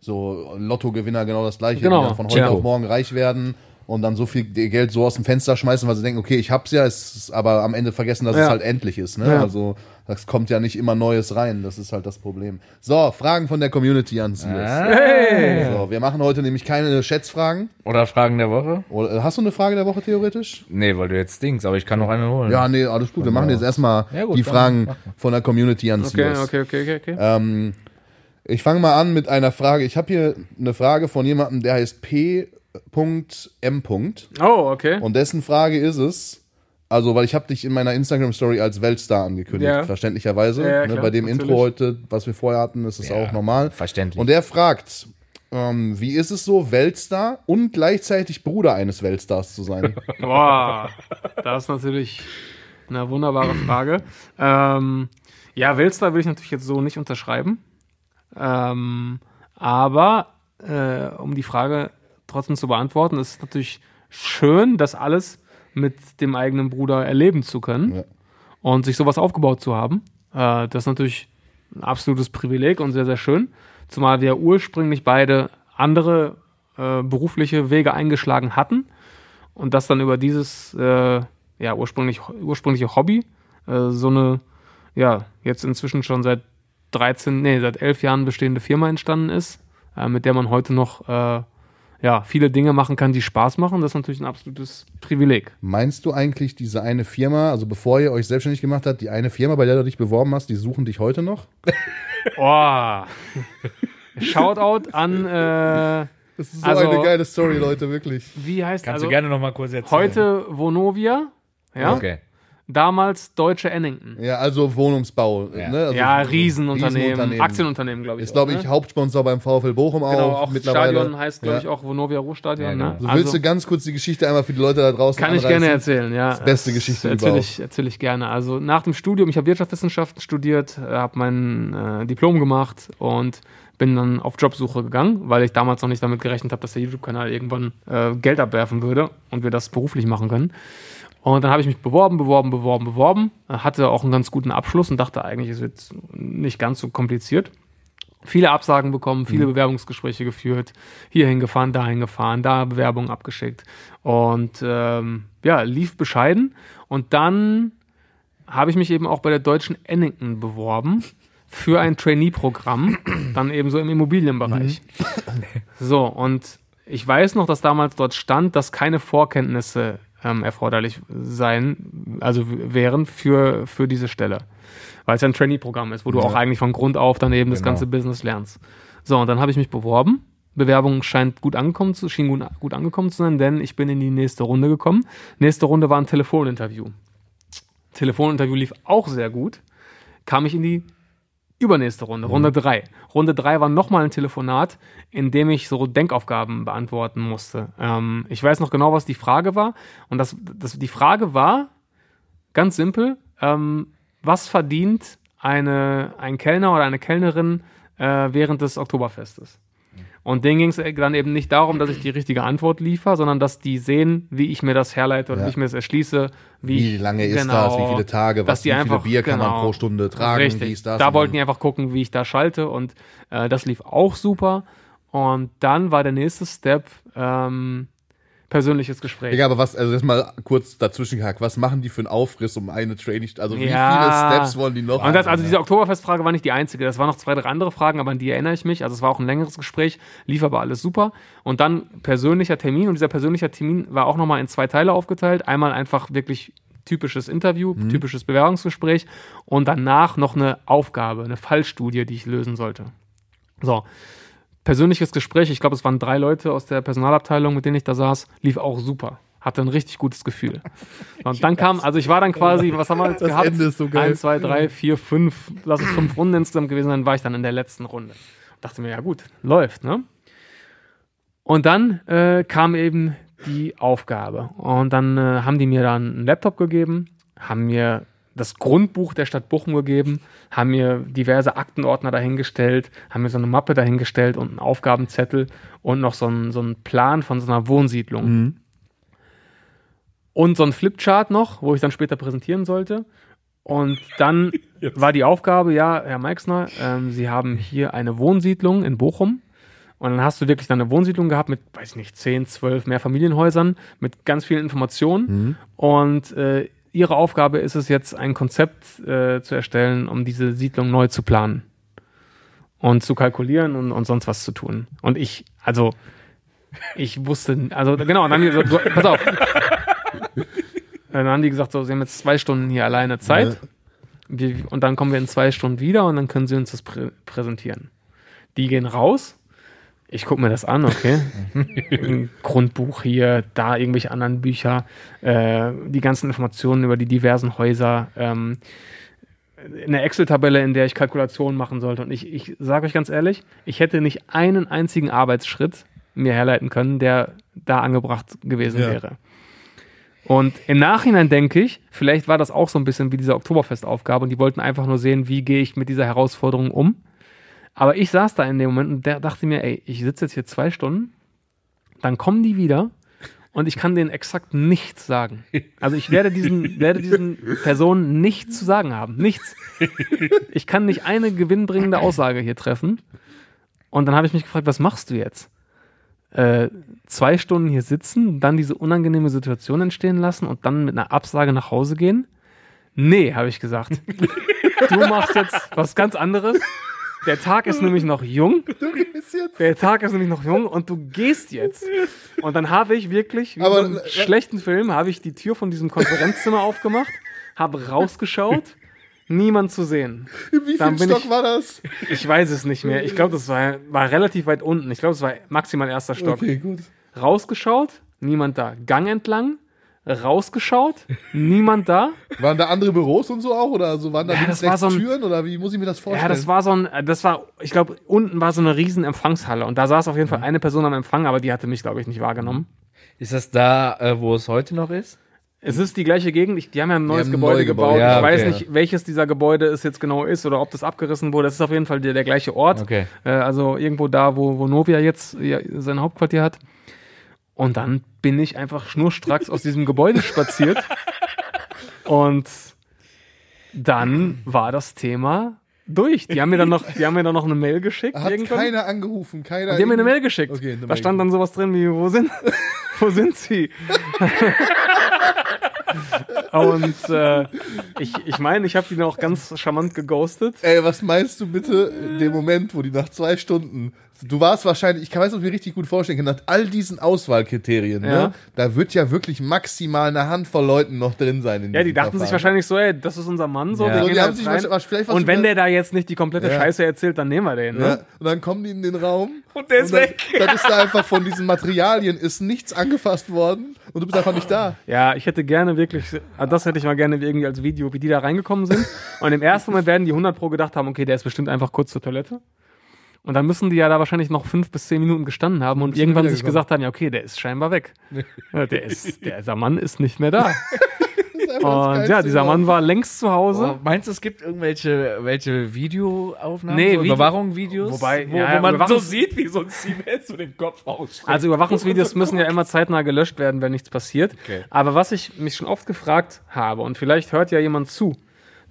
So Lottogewinner genau das gleiche, Genau. die dann von heute Chico. auf morgen reich werden und dann so viel Geld so aus dem Fenster schmeißen, weil sie denken, okay, ich hab's ja, es ist aber am Ende vergessen, dass Ja. es halt endlich ist. Ne? Ja. Also es kommt ja nicht immer Neues rein, das ist halt das Problem. So, Fragen von der Community an Silas. Hey! So, wir machen heute nämlich keine Schätzfragen. Oder Fragen der Woche? Oder, äh, hast du eine Frage der Woche theoretisch? Nee, weil du jetzt dings, aber ich kann noch eine holen. Ja, nee, alles gut. Wir machen jetzt erstmal Ja, gut, die Fragen von der Community an Okay, okay, okay, okay, okay. Ähm, ich fange mal an mit einer Frage. Ich habe hier eine Frage von jemandem, der heißt P.M. Oh, okay. Und dessen Frage ist es, also, weil ich habe dich in meiner Instagram-Story als Weltstar angekündigt, Ja. verständlicherweise. Ja, ja, ne, bei dem natürlich. Intro heute, was wir vorher hatten, ist es Ja, auch normal. verständlich. Und der fragt, ähm, wie ist es so, Weltstar und gleichzeitig Bruder eines Weltstars zu sein? Boah, das ist natürlich eine wunderbare Frage. Ähm, ja, Weltstar will ich natürlich jetzt so nicht unterschreiben. Ähm, aber äh, um die Frage trotzdem zu beantworten, ist es natürlich schön, das alles mit dem eigenen Bruder erleben zu können Ja. und sich sowas aufgebaut zu haben. Äh, das ist natürlich ein absolutes Privileg und sehr, sehr schön. Zumal wir ursprünglich beide andere äh, berufliche Wege eingeschlagen hatten und das dann über dieses äh, ja, ursprünglich, ursprüngliche Hobby äh, so eine, ja, jetzt inzwischen schon seit 13, nee, seit 11 Jahren bestehende Firma entstanden ist, äh, mit der man heute noch äh, ja, viele Dinge machen kann, die Spaß machen. Das ist natürlich ein absolutes Privileg. Meinst du eigentlich diese eine Firma, also bevor ihr euch selbstständig gemacht habt, die eine Firma, bei der du dich beworben hast, die suchen dich heute noch? Oh. Shoutout an, äh, Das ist so Also- eine geile Story, Leute, wirklich. wie heißt Kannst also du gerne noch mal kurz erzählen. heute Vonovia, ja, Okay. Damals Deutsche Ennington. Ja, also Wohnungsbau. Ja. Ne? Also ja, Riesenunternehmen, Riesenunternehmen. Aktienunternehmen, glaube ich. Ist, glaube ich, ne? Hauptsponsor beim VfL Bochum auch. Genau, auch mittlerweile. Stadion heißt, glaube Ja. ich, auch Vonovia Ruhrstadion. Ja, ne? genau. So, Also, willst du ganz kurz die Geschichte einmal für die Leute da draußen kann ich anreißen? gerne erzählen, ja. Das beste Geschichte erzähle überhaupt. ich, erzähl ich gerne. Also nach dem Studium, ich habe Wirtschaftswissenschaften studiert, habe mein äh, Diplom gemacht und bin dann auf Jobsuche gegangen, weil ich damals noch nicht damit gerechnet habe, dass der YouTube-Kanal irgendwann äh, Geld abwerfen würde und wir das beruflich machen können. Und dann habe ich mich beworben, beworben, beworben, beworben, hatte auch einen ganz guten Abschluss und dachte eigentlich, es wird nicht ganz so kompliziert. Viele Absagen bekommen, viele Bewerbungsgespräche geführt, hier hingefahren, da hingefahren, da Bewerbungen abgeschickt. Und ähm, ja, lief bescheiden. Und dann habe ich mich eben auch bei der deutschen Ennington beworben für ein Trainee-Programm, dann eben so im Immobilienbereich. So, und ich weiß noch, dass damals dort stand, dass keine Vorkenntnisse ähm, erforderlich sein, also wären für, für diese Stelle. Weil es ja ein Trainee-Programm ist, wo du auch eigentlich von Grund auf dann eben das Genau. ganze Business lernst. So, und dann habe ich mich beworben. Bewerbung scheint gut angekommen zu, schien gut, gut angekommen zu sein, denn ich bin in die nächste Runde gekommen. Nächste Runde war ein Telefoninterview. Telefoninterview lief auch sehr gut. Kam ich in die übernächste Runde, Runde 3. Runde 3 war nochmal ein Telefonat, in dem ich so Denkaufgaben beantworten musste. Ähm, ich weiß noch genau, was die Frage war. Und das, das, die Frage war ganz simpel: ähm, Was verdient eine, ein Kellner oder eine Kellnerin äh, während des Oktoberfestes? Und denen ging es dann eben nicht darum, dass ich die richtige Antwort liefere, sondern dass die sehen, wie ich mir das herleite oder Ja. wie ich mir das erschließe. Wie, Wie ich- lange ist genau, das? Wie viele Tage? dass Was, die wie viele einfach- Bier kann man genau. pro Stunde tragen? Richtig. Dies, das da und wollten die einfach gucken, wie ich da schalte und äh, das lief auch super. Und dann war der nächste Step ähm, persönliches Gespräch. Digga, aber was, also jetzt mal kurz dazwischen gehackt, was machen die für einen Aufriss um eine Training, also wie Ja. viele Steps wollen die noch? Und das, also diese Oktoberfestfrage war nicht die einzige. Das waren noch zwei, drei andere Fragen, aber an die erinnere ich mich. Also es war auch ein längeres Gespräch, lief aber alles super. Und dann persönlicher Termin. Und dieser persönliche Termin war auch nochmal in zwei Teile aufgeteilt. Einmal einfach wirklich typisches Interview, typisches Bewerbungsgespräch und danach noch eine Aufgabe, eine Fallstudie, die ich lösen sollte. So, persönliches Gespräch, ich glaube, es waren drei Leute aus der Personalabteilung, mit denen ich da saß, lief auch super. Hatte ein richtig gutes Gefühl. Und dann kam, also ich war dann quasi, was haben wir jetzt Das gehabt? Ende ist so geil. Eins, zwei, drei, vier, fünf, lass es fünf Runden insgesamt gewesen sein, war ich dann in der letzten Runde. Dachte mir, ja gut, läuft, ne? Und dann äh, kam eben die Aufgabe. Und dann äh, haben die mir dann einen Laptop gegeben, haben mir das Grundbuch der Stadt Bochum gegeben, haben mir diverse Aktenordner dahingestellt, haben mir so eine Mappe dahingestellt und einen Aufgabenzettel und noch so einen, so einen Plan von so einer Wohnsiedlung. Und so ein Flipchart noch, wo ich dann später präsentieren sollte. Und dann war die Aufgabe, ja, Herr Meixner, ähm, Sie haben hier eine Wohnsiedlung in Bochum. Und dann hast du wirklich dann eine Wohnsiedlung gehabt mit, weiß ich nicht, 10, 12 Mehrfamilienhäusern mit ganz vielen Informationen. Und äh, ihre Aufgabe ist es jetzt, ein Konzept äh, zu erstellen, um diese Siedlung neu zu planen. Und zu kalkulieren und, und sonst was zu tun. Und ich, also, ich wusste, also genau, dann haben die gesagt, so, pass auf. Dann haben die gesagt, so, sie haben jetzt zwei Stunden hier alleine Zeit. Wir, und dann kommen wir in zwei Stunden wieder und dann können sie uns das prä präsentieren. Die gehen raus. Ich gucke mir das an, okay. Grundbuch hier, da irgendwelche anderen Bücher, äh, die ganzen Informationen über die diversen Häuser, ähm, eine Excel-Tabelle, in der ich Kalkulationen machen sollte. Und ich, ich sage euch ganz ehrlich, ich hätte nicht einen einzigen Arbeitsschritt mir herleiten können, der da angebracht gewesen Ja. wäre. Und im Nachhinein denke ich, vielleicht war das auch so ein bisschen wie diese Oktoberfestaufgabe und die wollten einfach nur sehen, wie gehe ich mit dieser Herausforderung um. Aber ich saß da in dem Moment und der dachte mir, ey, ich sitze jetzt hier zwei Stunden, dann kommen die wieder und ich kann denen exakt nichts sagen. Also ich werde diesen, werde diesen Personen nichts zu sagen haben. Nichts. Ich kann nicht eine gewinnbringende Aussage hier treffen. Und dann habe ich mich gefragt, was machst du jetzt? Äh, zwei Stunden hier sitzen, dann diese unangenehme Situation entstehen lassen und dann mit einer Absage nach Hause gehen? Nee, habe ich gesagt. Du machst jetzt was ganz anderes. Der Tag ist nämlich noch jung. Du gehst jetzt. Der Tag ist nämlich noch jung und du gehst jetzt. Und dann habe ich wirklich, wie Aber- so einen schlechten Film, habe ich die Tür von diesem Konferenzzimmer aufgemacht, habe rausgeschaut, niemand zu sehen. Wie Dann viel Stock ich- war das? Ich weiß es nicht mehr. Ich glaube, das war, war relativ weit unten. Ich glaube, es war maximal erster Stock. Okay, gut. Rausgeschaut, niemand da. Gang entlang, rausgeschaut, niemand da. Waren da andere Büros und so auch? Oder so waren da Ja, das war so ein- Türen? Oder wie muss ich mir das vorstellen? Ja, das war so ein, das war, ich glaube, unten war so eine riesen Empfangshalle und da saß auf jeden Mhm. Fall eine Person am Empfang, aber die hatte mich, glaube ich, nicht wahrgenommen. Ist das da, äh, wo es heute noch ist? Es ist die gleiche Gegend. Ich, die haben ja ein neues Gebäude neues gebaut. Gebäude. Ja, ich weiß okay. nicht, welches dieser Gebäude es jetzt genau ist oder ob das abgerissen wurde. Das ist auf jeden Fall der, der gleiche Ort. Okay. Äh, also irgendwo da, wo, wo Novia jetzt ja, sein Hauptquartier hat. Und dann bin ich einfach schnurstracks aus diesem Gebäude spaziert. Und dann war das Thema durch. Die haben mir dann noch, die haben mir dann noch eine Mail geschickt. Hat irgendwann. keiner angerufen, keiner. Die haben mir eine Mail geschickt. Okay, eine da Mail stand dann sowas drin wie, wo sind, wo sind sie? Und äh, ich, ich meine, ich habe die noch ganz charmant geghostet. Ey, was meinst du bitte in dem Moment, wo die nach zwei Stunden, du warst wahrscheinlich, ich kann weiß, ich mir richtig gut vorstellen kann, nach all diesen Auswahlkriterien, Ja. ne, da wird ja wirklich maximal eine Handvoll Leuten noch drin sein. In Ja, die dachten sich Verfahren. wahrscheinlich so, ey, das ist unser Mann, so, Ja. So, die haben sich vielleicht was Und wenn der da jetzt nicht die komplette Ja. Scheiße erzählt, dann nehmen wir den. Ne? und dann kommen die in den Raum. Und der ist dann, weg. Dann ist da einfach von diesen Materialien ist nichts angefasst worden und du bist einfach nicht da. Ja, ich hätte gerne wirklich, ah, das hätte ich mal gerne irgendwie als Video, wie die da reingekommen sind. Und im ersten Moment werden die 100 pro gedacht haben, okay, der ist bestimmt einfach kurz zur Toilette. Und dann müssen die ja da wahrscheinlich noch fünf bis zehn Minuten gestanden haben und irgendwann sich gesagt haben, ja, okay, der ist scheinbar weg. Ja, der ist, der, dieser Mann ist nicht mehr da. Und ja, dieser. Mann war längst zu Hause. Oh, meinst du, es gibt irgendwelche welche Videoaufnahmen? Nee, so Video- Überwachungsvideos? Wobei, wo, ja, wo man so sieht, wie so ein Siemens so den Kopf ausstreckt. Also Überwachungsvideos müssen ja immer zeitnah gelöscht werden, wenn nichts passiert. Okay. Aber was ich mich schon oft gefragt habe, und vielleicht hört ja jemand zu,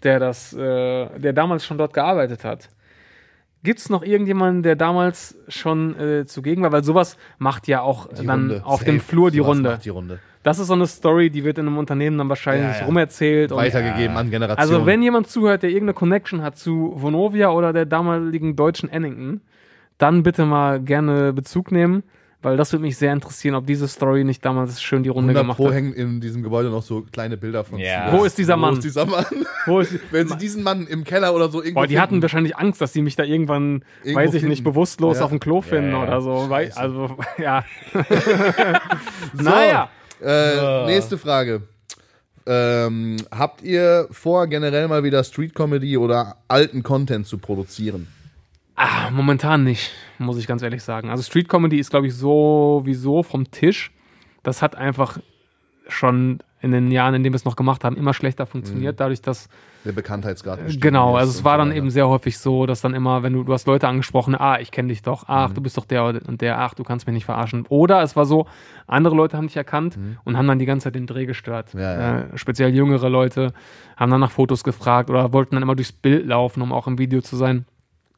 der das, äh, der damals schon dort gearbeitet hat. Gibt es noch irgendjemanden, der damals schon äh, zugegen war? Weil sowas macht ja auch Die dann Runde. auf Safe. dem Flur die Runde. Die Runde. Das ist so eine Story, die wird in einem Unternehmen dann wahrscheinlich Ja, ja. rumerzählt. Und Weitergegeben an Generationen. also wenn jemand zuhört, der irgendeine Connection hat zu Vonovia oder der damaligen deutschen Ennington, dann bitte mal gerne Bezug nehmen, weil das würde mich sehr interessieren, ob diese Story nicht damals schön die Runde 100 gemacht Pro hat. hängen in diesem Gebäude noch so kleine Bilder von. Siemens. Wo ist dieser Wo Mann? ist dieser Mann? Wo ist, Wenn sie diesen Mann im Keller oder so irgendwo boah, die hatten finden. wahrscheinlich Angst, dass sie mich da irgendwann, Irgendwo weiß ich nicht, finden. bewusstlos Ja. auf dem Klo finden ja. oder so. Scheiße. also, ja. naja. Äh, Nächste Frage. Ähm, habt ihr vor, generell mal wieder Street Comedy oder alten Content zu produzieren? Ah, momentan nicht, muss ich ganz ehrlich sagen. Also Street Comedy ist, glaube ich, sowieso vom Tisch. Das hat einfach schon in den Jahren, in denen wir es noch gemacht haben, immer schlechter funktioniert, dadurch, dass Der Bekanntheitsgrad. Genau, also es war dann eben sehr häufig so, dass dann immer, wenn du, du hast Leute angesprochen, ah, ich kenne dich doch, ach, Mhm. du bist doch der und der, ach, du kannst mich nicht verarschen. Oder es war so, andere Leute haben dich erkannt und haben dann die ganze Zeit den Dreh gestört. Mhm. Ja, ja. Äh, speziell jüngere Leute haben dann nach Fotos gefragt oder wollten dann immer durchs Bild laufen, um auch im Video zu sein.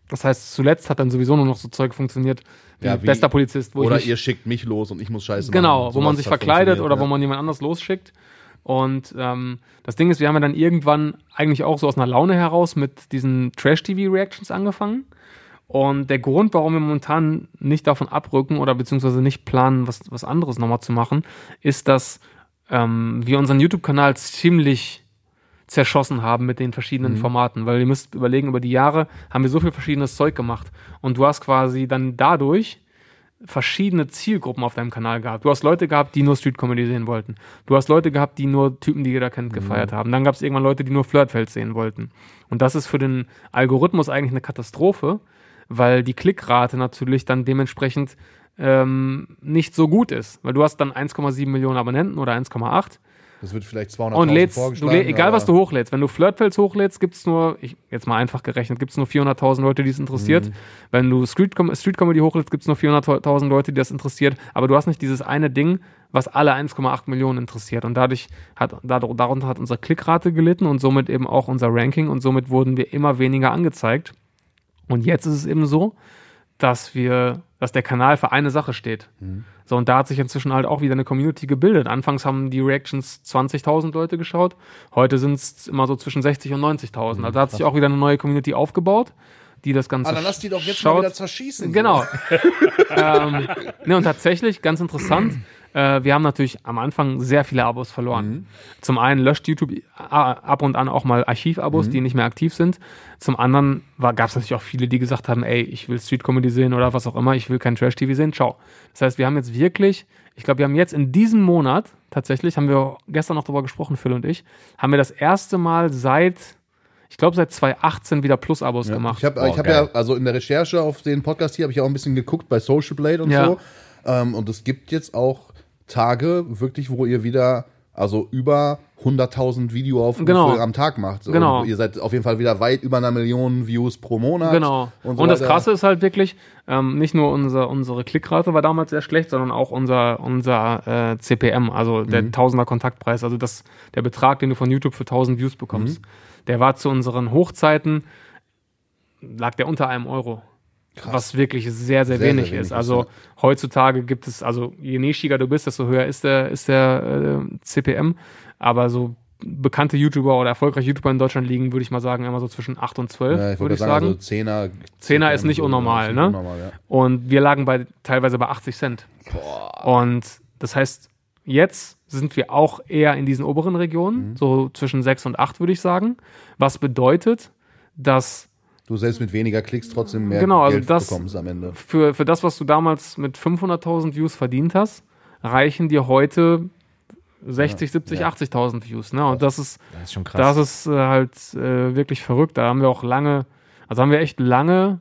Das heißt, zuletzt hat dann sowieso nur noch so Zeug funktioniert, wie, Ja, wie- bester Polizist, wo Oder ich ihr schickt mich los und ich muss Scheiße Genau, machen. wo man sich verkleidet oder ja. wo man jemand anders losschickt. Und ähm, das Ding ist, wir haben ja dann irgendwann eigentlich auch so aus einer Laune heraus mit diesen Trash-TV-Reactions angefangen. Und der Grund, warum wir momentan nicht davon abrücken oder beziehungsweise nicht planen, was, was anderes nochmal zu machen, ist, dass ähm, wir unseren YouTube-Kanal ziemlich zerschossen haben mit den verschiedenen Mhm. Formaten. Weil ihr müsst überlegen, über die Jahre haben wir so viel verschiedenes Zeug gemacht. Und du hast quasi dann dadurch verschiedene Zielgruppen auf deinem Kanal gehabt. Du hast Leute gehabt, die nur Street Comedy sehen wollten. Du hast Leute gehabt, die nur Typen, die jeder kennt, gefeiert haben. Dann gab es irgendwann Leute, die nur Flirtfeld sehen wollten. Und das ist für den Algorithmus eigentlich eine Katastrophe, weil die Klickrate natürlich dann dementsprechend ähm, nicht so gut ist. Weil du hast dann 1,7 Millionen Abonnenten oder 1,8 Das wird vielleicht 200.000 und lädst, du egal was du hochlädst, wenn du Flirtfelds hochlädst, gibt es nur, ich, jetzt mal einfach gerechnet, gibt es nur 400.000 Leute, die es interessiert. Mhm. Wenn du Street, Street Comedy hochlädst, gibt es nur 400.000 Leute, die das interessiert. Aber du hast nicht dieses eine Ding, was alle 1,8 Millionen interessiert. Und dadurch hat, dar- darunter hat unsere Klickrate gelitten und somit eben auch unser Ranking und somit wurden wir immer weniger angezeigt. Und jetzt ist es eben so, dass wir, dass der Kanal für eine Sache steht. So, und da hat sich inzwischen halt auch wieder eine Community gebildet. Anfangs haben die Reactions 20.000 Leute geschaut, heute sind es immer so zwischen 60 und 90.000. Also da hat sich auch wieder eine neue Community aufgebaut, die das Ganze Ah, dann lass die doch jetzt schaut. mal wieder zerschießen. Genau. ähm, ne, und tatsächlich, ganz interessant, äh, wir haben natürlich am Anfang sehr viele Abos verloren. Zum einen löscht YouTube a- ab und an auch mal Archivabos, die nicht mehr aktiv sind. Zum anderen gab es natürlich auch viele, die gesagt haben, ey, ich will Street Comedy sehen oder was auch immer, ich will kein Trash-TV sehen, ciao. Das heißt, wir haben jetzt wirklich, ich glaube, wir haben jetzt in diesem Monat, tatsächlich, haben wir gestern noch darüber gesprochen, Phil und ich, haben wir das erste Mal seit, ich glaube, seit 2018 wieder Plus-Abos gemacht. Ich habe ich hab ja, also in der Recherche auf den Podcast hier, habe ich ja auch ein bisschen geguckt bei Social Blade und Ja. so. Ähm, und es gibt jetzt auch Tage, wirklich, wo ihr wieder, also über 100.000 Videoaufrufe Genau. am Tag macht. So, Genau. Und ihr seid auf jeden Fall wieder weit über einer Million Views pro Monat. Genau. Und, Und, so das weiter. Krasse ist halt wirklich, ähm, nicht nur unser, unsere Klickrate war damals sehr schlecht, sondern auch unser, unser äh, CPM, also der Mhm. Tausender Kontaktpreis, also das, der Betrag, den du von YouTube für 1000 Views bekommst. Mhm. Der war zu unseren Hochzeiten, lag der unter einem Euro. Was wirklich sehr, sehr, Sehr, wenig sehr wenig ist. Also ja. heutzutage gibt es, also je nischiger du bist, desto höher ist der, ist der äh, CPM. Aber so bekannte YouTuber oder erfolgreiche YouTuber in Deutschland liegen, würde ich mal sagen, immer so zwischen 8 und 12, Ja, ich würde ich sagen, also Zehner. Zehner ist nicht unnormal, ne? Unnormal, ja. Und wir lagen bei teilweise bei 80 Cent. Und das heißt, jetzt sind wir auch eher in diesen oberen Regionen, so zwischen 6 und 8, würde ich sagen. Was bedeutet, dass Du selbst mit weniger Klicks trotzdem mehr Genau, also Geld das- bekommst am Ende. für, für das, was du damals mit 500.000 Views verdient hast, reichen dir heute 60, 70, ja. 80.000 Views. Ne? Und das ist, Das ist schon krass. das ist äh, halt äh, wirklich verrückt. Da haben wir auch lange, also haben wir echt lange,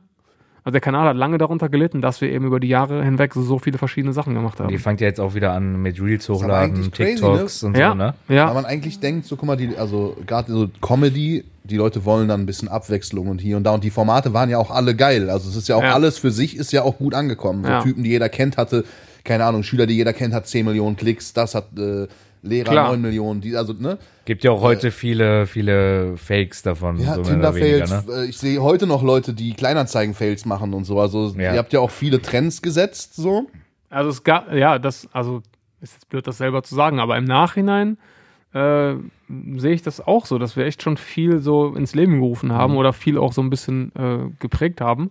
also der Kanal hat lange darunter gelitten, dass wir eben über die Jahre hinweg so, so viele verschiedene Sachen gemacht haben. Die fängt ja jetzt auch wieder an mit Reels hochladen, eigentlich crazy, TikToks und ja, so, ne? Weil ja, man eigentlich denkt, so guck mal, die, also gerade so Comedy, die Leute wollen dann ein bisschen Abwechslung und hier und da. Und die Formate waren ja auch alle geil. Also es ist ja auch Ja. alles für sich ist ja auch gut angekommen. So Ja. Typen, die jeder kennt, hatte, keine Ahnung, Schüler, die jeder kennt, hat 10 Millionen Klicks, das hat äh, Lehrer Klar. 9 Millionen, die, also, ne? Gibt ja auch heute viele, viele Fakes davon. Ja, so Tinder-Fails. ne? äh, Ich sehe heute noch Leute, die Kleinanzeigen-Fails machen und so. Also Ja. ihr habt ja auch viele Trends gesetzt, so. also es gab, ja, das, also ist jetzt blöd, das selber zu sagen, aber im Nachhinein äh, sehe ich das auch so, dass wir echt schon viel so ins Leben gerufen haben Mhm. oder viel auch so ein bisschen äh, geprägt haben.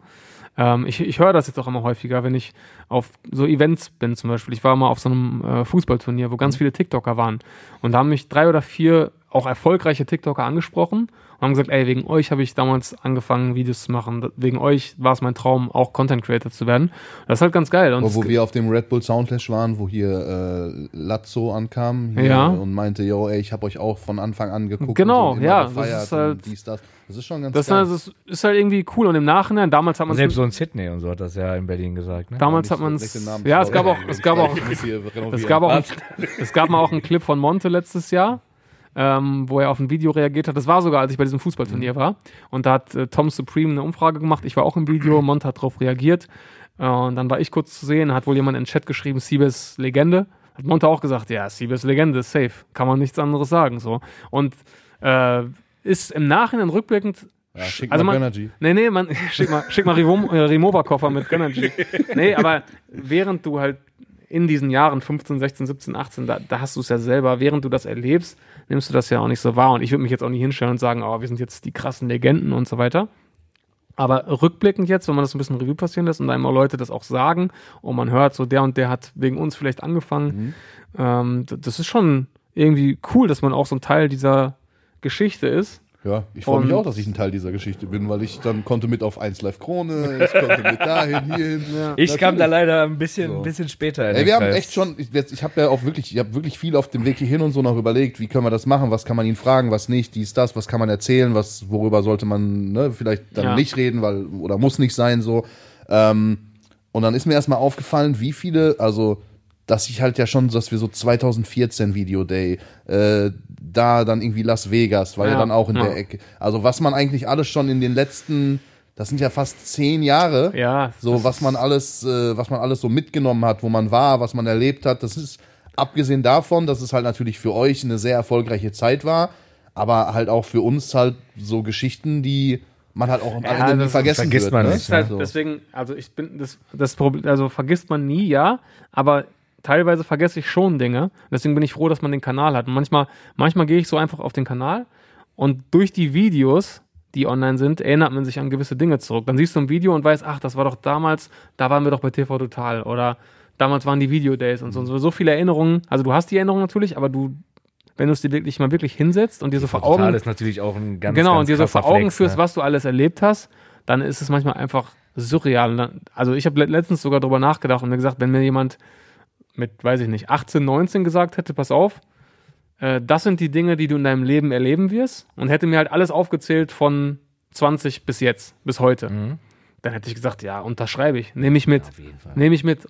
Ähm, ich ich höre das jetzt auch immer häufiger, wenn ich auf so Events bin zum Beispiel. Ich war mal auf so einem äh, Fußballturnier, wo Mhm. ganz viele TikToker waren und da haben mich drei oder vier auch erfolgreiche TikToker angesprochen und haben gesagt, ey, wegen euch habe ich damals angefangen, Videos zu machen. Wegen euch war es mein Traum, auch Content Creator zu werden. Das ist halt ganz geil. Und Wo, wir auf dem Red Bull Soundclash waren, wo hier äh, Lazzo ankam hier Ja. und meinte, yo, ey, ich habe euch auch von Anfang an geguckt. Genau, ja, das ist halt- und dies, das. Das ist schon ganz das, geil. ist, das ist halt irgendwie cool. Und im Nachhinein, damals hat man Selbst so in Sydney und so hat das ja in Berlin gesagt. Ne? damals hat man Namen Ja, es gab auch, es gab auch, es gab auch, ein, es gab mal auch einen Clip von Monte letztes Jahr, ähm, wo er auf ein Video reagiert hat. Das war sogar, als ich bei diesem Fußballturnier Mhm. war. Und da hat äh, Tom Supreme eine Umfrage gemacht. Ich war auch im Video. Monte hat darauf reagiert. Äh, und dann war ich kurz zu sehen. Hat wohl jemand in den Chat geschrieben, Siebes Legende. Hat Monte auch gesagt, ja, Siebes Legende, safe. Kann man nichts anderes sagen. So. Und äh, ist im Nachhinein rückblickend ja, schick also mal man- Gönnergy. Nee, nee, man, schick mal, schick mal Revom- äh, Remover-Koffer mit Gönnergy. Nee, aber während du halt in diesen Jahren 15, 16, 17, 18, da, da hast du es ja selber, während du das erlebst, nimmst du das ja auch nicht so wahr. Und ich würde mich jetzt auch nicht hinstellen und sagen, oh, wir sind jetzt die krassen Legenden und so weiter. Aber rückblickend jetzt, wenn man das ein bisschen Revue passieren lässt und einem auch Leute das auch sagen und man hört, so der und der hat wegen uns vielleicht angefangen, ähm, d- das ist schon irgendwie cool, dass man auch so ein Teil dieser Geschichte ist. Ja, ich freue mich auch, dass ich ein Teil dieser Geschichte bin, weil ich dann konnte mit auf 1 Live Krone, ich konnte mit dahin, hierhin. Ich kam da leider ein bisschen, So. ein bisschen später. in Ey, wir haben echt schon, ich, ich habe ja auch wirklich, ich habe wirklich viel auf dem Weg hierhin und so noch überlegt, wie können wir das machen, was kann man ihn fragen, was nicht, dies, das, was kann man erzählen, was, worüber sollte man, ne, vielleicht dann Ja. nicht reden, weil, oder muss nicht sein, so. Ähm, und dann ist mir erstmal aufgefallen, wie viele, also, dass ich halt ja schon, dass wir so 2014 Video Day, äh, da dann irgendwie Las Vegas, war ja, Ja, dann auch in ja. der Ecke. Also, was man eigentlich alles schon in den letzten, das sind ja fast zehn Jahre, Ja, so, was man alles, äh, was man alles so mitgenommen hat, wo man war, was man erlebt hat. Das ist abgesehen davon, dass es halt natürlich für euch eine sehr erfolgreiche Zeit war, aber halt auch für uns halt so Geschichten, die man halt auch am Ja, Ende nie vergessen vergisst wird. man ne? nicht, ist halt deswegen, also ich bin, das, das Problem, also vergisst man nie, ja, aber teilweise vergesse ich schon Dinge. Deswegen bin ich froh, dass man den Kanal hat. Und manchmal, manchmal gehe ich so einfach auf den Kanal und durch die Videos, die online sind, erinnert man sich an gewisse Dinge zurück. Dann siehst du ein Video und weißt, ach, das war doch damals, da waren wir doch bei TV Total oder damals waren die Video Days und so und so. So viele Erinnerungen. Also du hast die Erinnerungen natürlich, aber du, wenn du es dir wirklich mal wirklich hinsetzt und dir so vor Augen Total ist natürlich auch ein ganz genau, ganz und dir so vor Augen Flex, führst, ne? was du alles erlebt hast, dann ist es manchmal einfach surreal. Dann, also ich habe letztens sogar drüber nachgedacht und mir gesagt, wenn mir jemand mit, weiß ich nicht, 18, 19 gesagt hätte, pass auf, äh, das sind die Dinge, die du in deinem Leben erleben wirst. Und hätte mir halt alles aufgezählt von 20 bis jetzt, bis heute, dann hätte ich gesagt, ja, unterschreibe ich, nehme ich mit, nehme ich mit.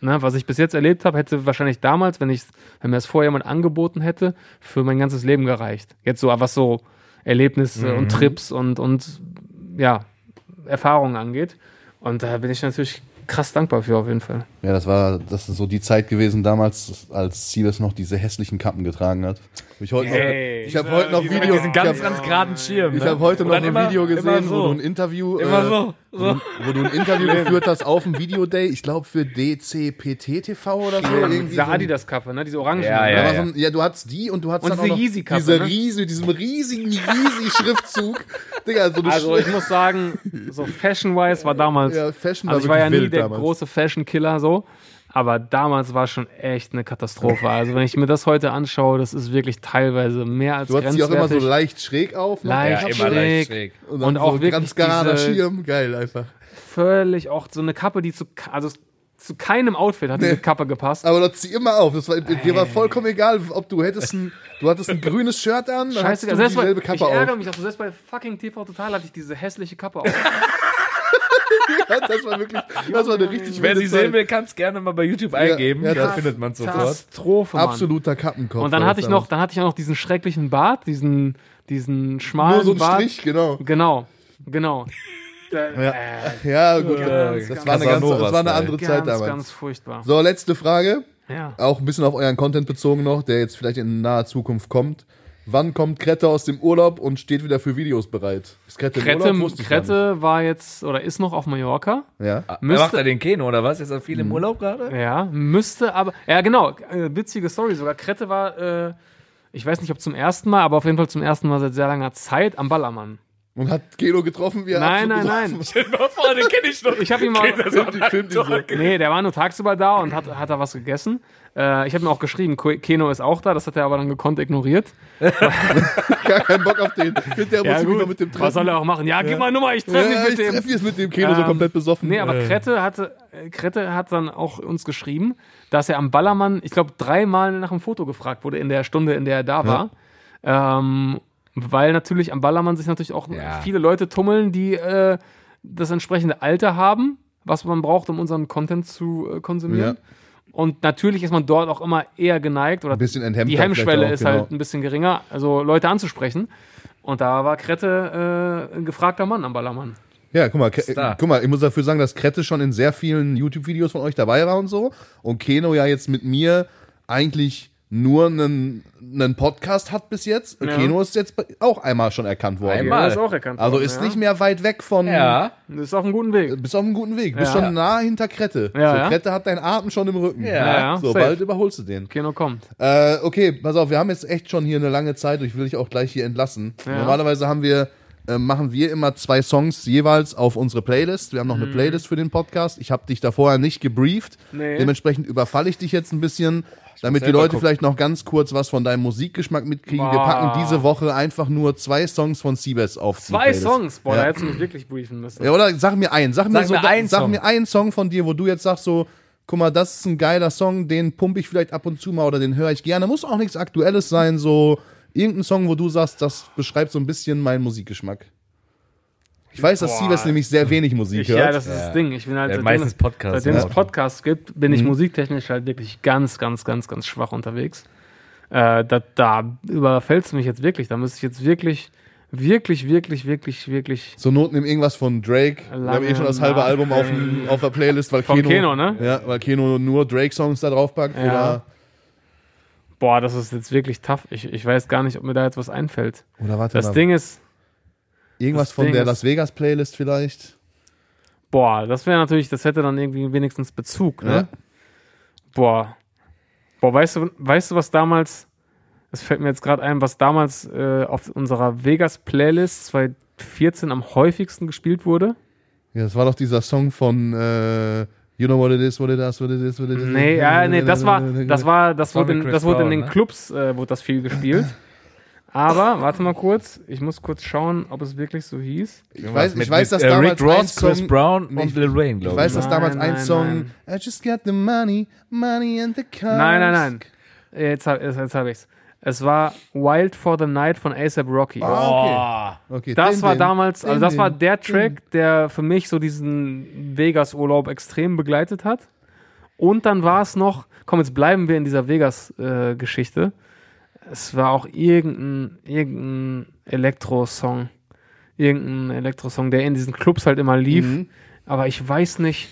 Ne, was ich bis jetzt erlebt habe, hätte wahrscheinlich damals, wenn ich, wenn mir das vorher jemand angeboten hätte, für mein ganzes Leben gereicht. Jetzt so, was so Erlebnisse und Trips und, und ja, Erfahrungen angeht. Und da bin ich natürlich krass dankbar für auf jeden Fall. Ja, das war, das ist so die Zeit gewesen damals, als Siebes noch diese hässlichen Kappen getragen hat. Ich, Hey. ich habe heute noch Video, diesen ganz, ich habe ganz geraden Schirm. ich ne? hab heute Und noch ein immer- Video gesehen, so. wo du ein Interview, Immer äh, so, Wo, du, wo du ein Interview geführt hast auf dem Videoday, ich glaube für DCPT TV oder so. irgendwie Diese so Adidas-Kappe, ne? diese Orangen. Ja, ja, war so ein, ja, du hattest die und du hattest Und dann auch diese noch Yeezy-Kappe, diese ne? riesen, mit diesem riesigen Yeezy-Schriftzug. Digga, so Also ich muss sagen, so fashion-wise war damals. Ja, Fashion also ich war ja nie der damals. große Fashion-Killer so. Aber damals war schon echt eine Katastrophe. Also wenn ich mir das heute anschaue, das ist wirklich teilweise mehr als Du hattest die auch immer so leicht schräg auf. ne? Leicht Ja, immer schräg. leicht schräg. Und, Und so auch ein wirklich ganz gerader Schirm. Geil einfach. völlig auch so eine Kappe, die zu, also zu keinem Outfit hat diese Kappe gepasst. Aber das zieh immer auf. Das war, dir war vollkommen egal, ob du hättest ein, du hattest ein grünes Shirt an, dann hattest Scheiße, du selbst bei, dieselbe ich Kappe ärgere auf. mich, also selbst bei fucking TV Total hatte ich diese hässliche Kappe auf. Das war wirklich, das war eine richtig Wer sie Zeit. sehen will, kann es gerne mal bei YouTube eingeben. ja, da das- findet man sofort. Katastrophe, Mann. Absoluter Kappenkopf. Und dann hatte ich noch, dann hatte ich auch noch diesen schrecklichen Bart, diesen, diesen schmalen Nur so ein Bart. Strich, genau. Genau, genau. Da- Ja. Ja, gut. Ganz, das, war eine ganz, das war eine andere Zeit ganz, damals. ganz furchtbar. So, letzte Frage. Ja. Auch ein bisschen auf euren Content bezogen noch, der jetzt vielleicht in naher Zukunft kommt. Wann kommt Krette aus dem Urlaub und steht wieder für Videos bereit? Ist Krette, im Krette, Urlaub? Ich gar Krette war jetzt oder ist noch auf Mallorca. Ja. Müsste- Macht er den Keno oder was? Ist er viel im Urlaub gerade? Ja, müsste aber. Ja, genau. Äh, witzige Story sogar. Krette war, äh, ich weiß nicht, ob zum ersten Mal, aber auf jeden Fall zum ersten Mal seit sehr langer Zeit am Ballermann. Und hat Keno getroffen, wie er Nein, nein, nein. besoffen Vor, den kenne ich noch. Ich habe ihn mal. Filmt die- filmt die so. Nee, der war nur tagsüber da und hat, hat da was gegessen. Äh, ich habe mir auch geschrieben, Keno ist auch da, das hat er aber dann gekonnt ignoriert. Gar keinen Bock auf den. Hinterher muss ich mit dem was soll treffen. er auch machen? Ja, gib mal Nummer, ich treffe Ja, mich ich mit dem. jetzt mit dem Keno so Ähm, komplett besoffen. Nee, aber Krette, hatte, äh, Krette hat dann auch uns geschrieben, dass er am Ballermann, ich glaube, dreimal nach einem Foto gefragt wurde in der Stunde, in der er da war. Ähm, weil natürlich am Ballermann sich natürlich auch Ja. viele Leute tummeln, die äh, das entsprechende Alter haben, was man braucht, um unseren Content zu äh, konsumieren. Und natürlich ist man dort auch immer eher geneigt oder Ein bisschen enthemmter die Hemmschwelle auch, ist genau. halt ein bisschen geringer, also Leute anzusprechen. Und da war Krette äh, ein gefragter Mann am Ballermann. Ja, guck mal, Star. guck mal, ich muss dafür sagen, dass Krette schon in sehr vielen YouTube-Videos von euch dabei war und so. Und Keno ja jetzt mit mir eigentlich nur einen, einen Podcast hat bis jetzt. Ja. Keno ist jetzt auch einmal schon erkannt worden. Einmal. Ist auch erkannt Also worden, ist ja. nicht mehr weit weg von. Ja. Ist auf einem guten Weg. Bist auf einem guten Weg. Bist Ja. schon nah hinter Krette. Ja, so, ja. Krette hat deinen Atem schon im Rücken. Ja. ja, So, safe. bald überholst du den. Keno kommt. Äh, okay, pass auf, wir haben jetzt echt schon hier eine lange Zeit und ich will dich auch gleich hier entlassen. Ja. Normalerweise haben wir, äh, machen wir immer zwei Songs jeweils auf unsere Playlist. Wir haben noch Mhm. eine Playlist für den Podcast. Ich habe dich da vorher nicht gebrieft. Nee. Dementsprechend überfalle ich dich jetzt ein bisschen, damit die Leute gucken. vielleicht noch ganz kurz was von deinem Musikgeschmack mitkriegen. Wir Boah. packen diese Woche einfach nur zwei Songs von Siebes auf Zwei. Songs. Boah, Ja. da hättest du mich wirklich briefen müssen. Ja, oder sag mir einen. Sag mir, Sag so, mir einen sag Song. mir einen Song von dir, wo du jetzt sagst so, guck mal, das ist ein geiler Song, den pumpe ich vielleicht ab und zu mal oder den höre ich gerne. Muss auch nichts Aktuelles sein, so irgendein Song, wo du sagst, das beschreibt so ein bisschen meinen Musikgeschmack. Ich weiß, dass. Siebes nämlich sehr wenig Musik Ich, hört. ja, das ist Ja. das Ding. Ich bin halt seitdem meistens es- Podcasts Seitdem es im. Podcasts gibt, bin ich musiktechnisch halt wirklich ganz, ganz, ganz, ganz schwach unterwegs. Äh, da, da überfällst du mich jetzt wirklich. Da müsste ich jetzt wirklich, wirklich, wirklich, wirklich, wirklich. Zur Not nimm irgendwas von Drake. Wir haben Lange eh schon das halbe. Album auf, dem- auf der Playlist, weil Von Keno, Keno, ne? Ja, weil Keno nur Drake-Songs da drauf packt. Ja. Oder, Boah, das ist jetzt wirklich tough. Ich, ich weiß gar nicht, ob mir da jetzt was einfällt. oder warte Das mal, Ding ist, irgendwas das von Ding der ist- Las Vegas-Playlist vielleicht. boah, das wäre natürlich, das hätte dann irgendwie wenigstens Bezug, ne? Ja. Boah. Boah, weißt du, weißt du, was damals, es fällt mir jetzt gerade ein, was damals äh, auf unserer Vegas-Playlist 2014 am häufigsten gespielt wurde? Ja, das war doch dieser Song von äh, You know what it is, what it is, what it is, what it is. Nee, ja, nee, das war, das war, das wurde, in, das wurde in den ne? Clubs, äh, wurde das viel gespielt. Aber, warte mal kurz, ich muss kurz schauen, ob es wirklich so hieß. Ich weiß, ich weiß, dass damals Rick ein Ross, Chris Song, Brown und Lil Wayne, ich glaube weiß, ich. dass Nein, damals ein nein, Song I just got the money, money and the cars. Nein, nein, nein. Jetzt, hab- jetzt, jetzt habe ich's. Es war Wild for the Night von ASAP Rocky. Ah, okay. okay. Das den, war den, damals, also den, das war den, der den. Track, der für mich so diesen Vegas-Urlaub extrem begleitet hat. Und dann war es noch, komm, jetzt bleiben wir in dieser Vegas-Geschichte. es war auch irgendein, irgendein Elektro-Song. Irgendein Elektro-Song, der in diesen Clubs halt immer lief. Mhm. Aber ich weiß nicht,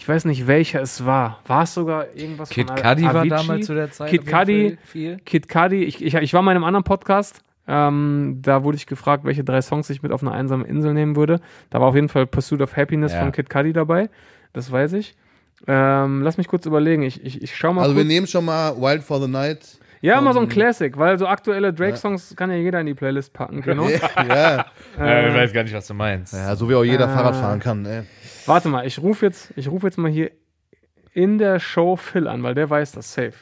ich weiß nicht, welcher es war. War es sogar irgendwas Kid von Cudi war damals zu der Zeit. Kid Cudi. Kid Cudi, ich, ich, ich war mal in einem anderen Podcast, ähm, da wurde ich gefragt, welche drei Songs ich mit auf eine einsame Insel nehmen würde. Da war auf jeden Fall Pursuit of Happiness Ja. von Kid Cudi dabei, das weiß ich. Ähm, lass mich kurz überlegen, ich, ich, ich schau mal Also wir kurz. nehmen schon mal Wild for the Night. ja, mal so ein Classic, weil so aktuelle Drake-Songs kann ja jeder in die Playlist packen, genau. ja. Äh, ich weiß gar nicht, was du meinst. ja, so wie auch jeder Ah. Fahrrad fahren kann. Ey. Warte mal, ich rufe jetzt, ich rufe jetzt mal hier in der Show Phil an, weil der weiß das safe.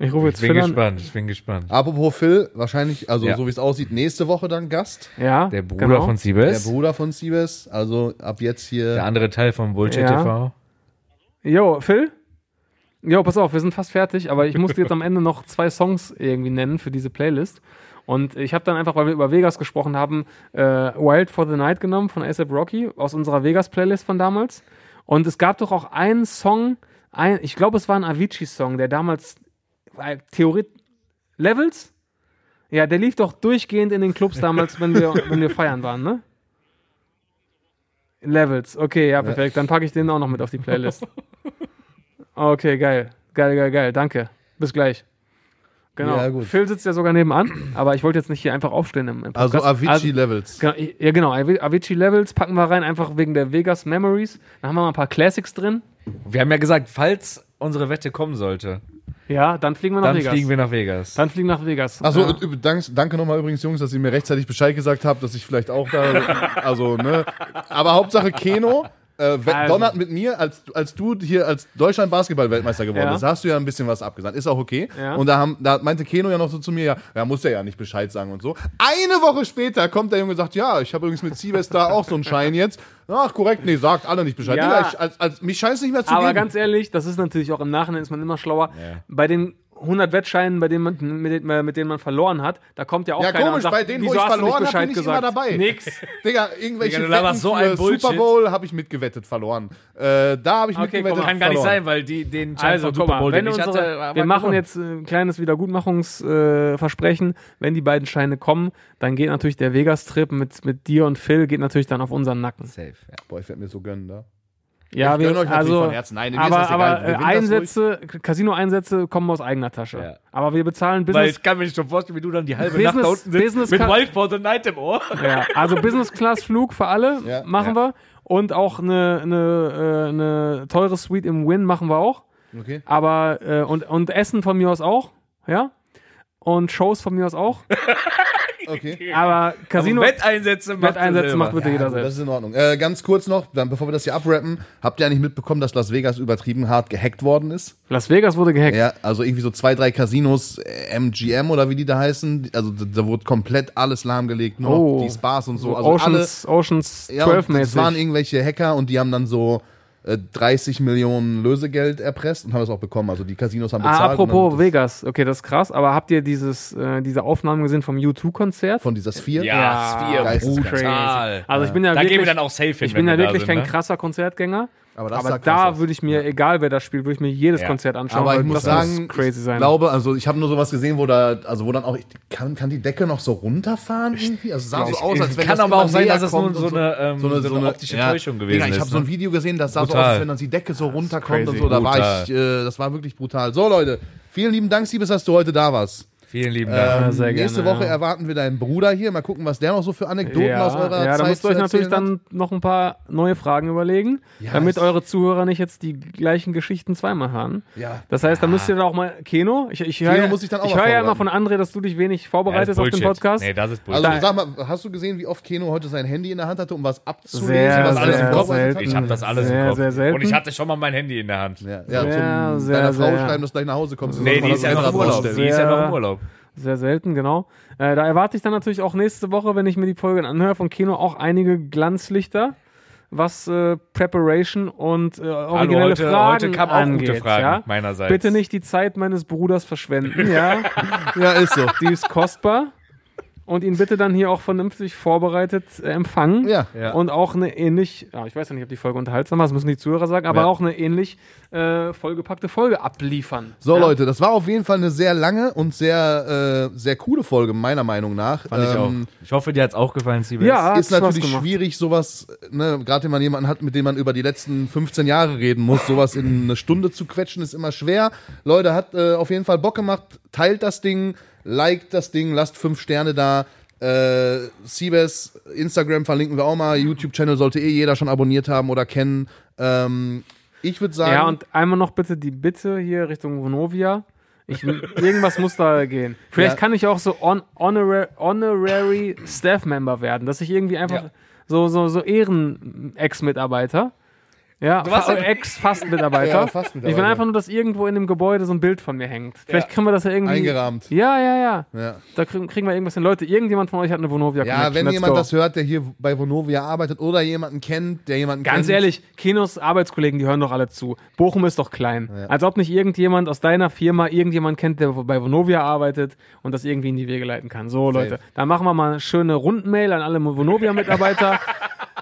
Ich rufe Ich jetzt bin Phil an. gespannt, ich bin gespannt. Apropos Phil, wahrscheinlich, also Ja. so wie es aussieht, nächste Woche dann Gast. Ja, Der Bruder genau. von Der Siebes, Bruder von Siebes. Also ab jetzt hier. der andere Teil von Bullshit Ja. TV. Jo, Phil? Jo, pass auf, wir sind fast fertig, aber ich musste jetzt am Ende noch zwei Songs irgendwie nennen für diese Playlist. Und ich habe dann einfach, weil wir über Vegas gesprochen haben, äh, Wild for the Night genommen von ASAP Rocky aus unserer Vegas-Playlist von damals. Und es gab doch auch einen Song, ein, ich glaube, es war ein Avicii-Song, der damals äh, Theorie Levels? Ja, der lief doch durchgehend in den Clubs damals, wenn wir, wenn wir feiern waren, ne? Levels, okay, ja, perfekt. Dann packe ich den auch noch mit auf die Playlist. Okay, geil. Geil, geil, geil. Danke. Bis gleich. Genau. Ja, gut. Phil sitzt ja sogar nebenan, aber ich wollte jetzt nicht hier einfach aufstehen im, im also Podcast. Avicii Levels. Genau, ja, genau. Avi- Avicii Levels packen wir rein, einfach wegen der Vegas Memories. Da haben wir mal ein paar Classics drin. Wir haben ja gesagt, falls unsere Wette kommen sollte, Ja, dann fliegen wir nach Dann Vegas. fliegen wir nach Vegas. dann fliegen wir nach Vegas. Achso, ja. üb- dank, danke nochmal übrigens, Jungs, dass ihr mir rechtzeitig Bescheid gesagt habt, dass ich vielleicht auch da. also, ne. Aber Hauptsache Keno. Äh, Also. donnert mit mir, als, als du hier als Deutschland Basketball-Weltmeister geworden Ja. bist, hast du ja ein bisschen was abgesandt. Ist auch okay. Ja. Und da, haben, da meinte Keno ja noch so zu mir, ja, ja, muss er ja nicht Bescheid sagen und so. Eine Woche später kommt der Junge und sagt, ja, ich habe übrigens mit Siebes da auch so einen Schein jetzt. Ach, korrekt, nee, sagt alle nicht Bescheid. Ja. Digga, ich, als, als, mich scheint es nicht mehr zu Aber geben. ganz ehrlich, das ist natürlich auch im Nachhinein ist man immer schlauer. Bei den 100 Wettscheinen, bei denen man, mit, denen- mit denen man verloren hat, da kommt ja auch Ja, keiner komisch, und sagt, bei denen, wo ich verloren habe, bin ich immer gesagt? dabei. Nix. Digga, irgendwelche Digga, so ein Bullshit. Super Bowl habe ich mitgewettet verloren. Äh, da habe ich Okay, mitgewettet komm, Kann gar nicht verloren. sein, weil die, den Schein Also, von guck Super mal, Bowl, wenn den ich unsere, hatte, wir machen gewonnen. jetzt ein kleines Wiedergutmachungsversprechen. Äh, wenn die beiden Scheine kommen, dann geht natürlich der Vegas-Trip mit, mit dir und Phil, geht natürlich dann auf unseren Nacken. Safe, ja. Boah, ich werde mir so gönnen, da. Ja, Ich wir, euch also, von Herzen. Nein, aber, aber äh, Einsätze, Casino-Einsätze kommen aus eigener Tasche. Ja. Aber wir bezahlen Weil Business, ich kann mir nicht schon vorstellen, wie du dann die halbe Business- Nacht da unten sitzt Business mit Wild for the Night im Ohr. ja, also Business-Class-Flug für alle Ja. machen wir. Und auch eine, eine, äh, eine teure Suite im Win machen wir auch. Okay. Aber, äh, und, und Essen von mir aus auch, ja. Und Shows von mir aus auch. Okay. Aber Casino, Also Wetteinsätze macht Wetteinsätze macht bitte jeder gut, das selbst. ist in Ordnung. Äh, ganz kurz noch, dann, bevor wir das hier abrappen, habt ihr eigentlich mitbekommen, dass Las Vegas übertrieben hart gehackt worden ist? Las Vegas wurde gehackt. Ja, also irgendwie so zwei, drei Casinos, äh, MGM oder wie die da heißen, also da, da wurde komplett alles lahmgelegt, nur Oh. die Spas und so. So Also Oceans, Oceans alle, ja, 12 und das waren irgendwelche Hacker und die haben dann so äh, 30 Millionen Lösegeld erpresst und haben es auch bekommen. Also die Casinos haben bezahlt. Ah, apropos Vegas, okay, das ist krass, aber habt ihr dieses, äh, diese Aufnahmen gesehen vom U2-Konzert? Von dieser Sphere? Ja, Sphere, geisteskrank. brutal. Also ich bin ja Da wirklich, gehen wir dann auch safe hin, ich wenn bin ja wirklich sind, kein ne? krasser Konzertgänger, Aber, das aber sagt da würde ich mir, egal wer das spielt, würde ich mir jedes Ja. Konzert anschauen, Aber ich muss das sagen, crazy ich sein. glaube, also ich habe nur sowas gesehen, wo da, also wo dann auch, ich, kann, kann die Decke noch so runterfahren irgendwie? Also es sah so aus, als wenn Kann das aber auch sein, dass es nur so eine, ähm, so eine optische ja. Täuschung gewesen Digga, ich ist, habe so ein ne? Video gesehen, das sah so aus, Brutal. als wenn dann die Decke so runterkommt und so. Da war Brutal. ich, äh, das war wirklich brutal. So Leute, vielen lieben Dank, Siebes, dass du heute da warst. Vielen lieben Dank. Ähm, sehr nächste gerne, Woche ja. erwarten wir deinen Bruder hier. Mal gucken, was der noch so für Anekdoten ja, aus eurer ja, Zeit da müsst ihr euch natürlich dann noch ein paar neue Fragen überlegen, damit es- eure Zuhörer nicht jetzt die gleichen Geschichten zweimal hören. Ja. Das heißt, da müsst ihr dann auch mal Keno. Ich, ich höre Keno ja, muss ich dann auch ich mal höre ja immer von André, dass du dich wenig Ja, vorbereitest auf den. Podcast. Nee, das ist Bullshit. Also sag mal, hast du gesehen, wie oft Keno heute sein Handy in der Hand hatte, um was abzulesen, Sehr, was alles im Kopf selten. ich habe das alles Sehr, im Kopf. sehr selten. Und ich hatte schon mal mein Handy in der Hand. Ja, ja Sehr, zum sehr, deiner Frau schreiben, dass du gleich nach Hause kommst. Nee, die ist ja noch im Urlaub. Die ist ja noch im Urlaub. Sehr selten, genau. Äh, da erwarte ich dann natürlich auch nächste Woche, wenn ich mir die Folgen anhöre von Kino, auch einige Glanzlichter, was äh, Preparation und äh, originelle heute- Fragen heute kamen auch gute angeht. Fragen ja? meinerseits. Bitte nicht die Zeit meines Bruders verschwenden, ja. Ja, ist so. Die ist kostbar. Und ihn bitte dann hier auch vernünftig vorbereitet äh, empfangen. Ja. Ja. Und auch eine ähnlich, ja, ich weiß ja nicht, ob die Folge unterhaltsam war, das müssen die Zuhörer sagen, aber Ja. auch eine ähnlich äh, vollgepackte Folge abliefern. So, ja? Leute, das war auf jeden Fall eine sehr lange und sehr, äh, sehr coole Folge, meiner Meinung nach. Fand ich auch. Ähm, Ich hoffe, dir hat's auch gefallen, Siebes. Ja, ist hat's Spaß natürlich schwierig, sowas, ne, gerade wenn man jemanden hat, mit dem man über die letzten 15 Jahre reden muss, sowas in eine Stunde zu quetschen, ist immer schwer. Leute, hat äh, auf jeden Fall Bock gemacht. Teilt das Ding, liked das Ding, lasst fünf Sterne da. Äh, Siebes, Instagram verlinken wir auch mal. YouTube-Channel sollte eh jeder schon abonniert haben oder kennen. Ähm, ich würde sagen, Ja, und einmal noch bitte die Bitte hier Richtung Vonovia. Ich, irgendwas muss da gehen. Vielleicht Ja. kann ich auch so on, honorary, honorary Staff Member werden, dass ich irgendwie einfach Ja. so, so, so Ehren-Ex-Mitarbeiter. Ja, warst fa- ja- Ex-Fast-Mitarbeiter. Ja, ich will einfach nur, dass irgendwo in dem Gebäude so ein Bild von mir hängt. Vielleicht können wir das ja irgendwie. eingerahmt. Ja, ja, ja. Ja. Da kriegen, kriegen wir irgendwas hin. Leute, irgendjemand von euch hat eine Vonovia Ja, Connection. wenn Let's jemand go. das hört, der hier bei Vonovia arbeitet oder jemanden kennt, der jemanden Ganz kennt. ehrlich, Kinos Arbeitskollegen, die hören doch alle zu. Bochum ist doch klein. Als ob nicht irgendjemand aus deiner Firma irgendjemand kennt, der bei Vonovia arbeitet und das irgendwie in die Wege leiten kann. So, Leute, dann machen wir mal eine schöne Rundmail an alle Vonovia-Mitarbeiter.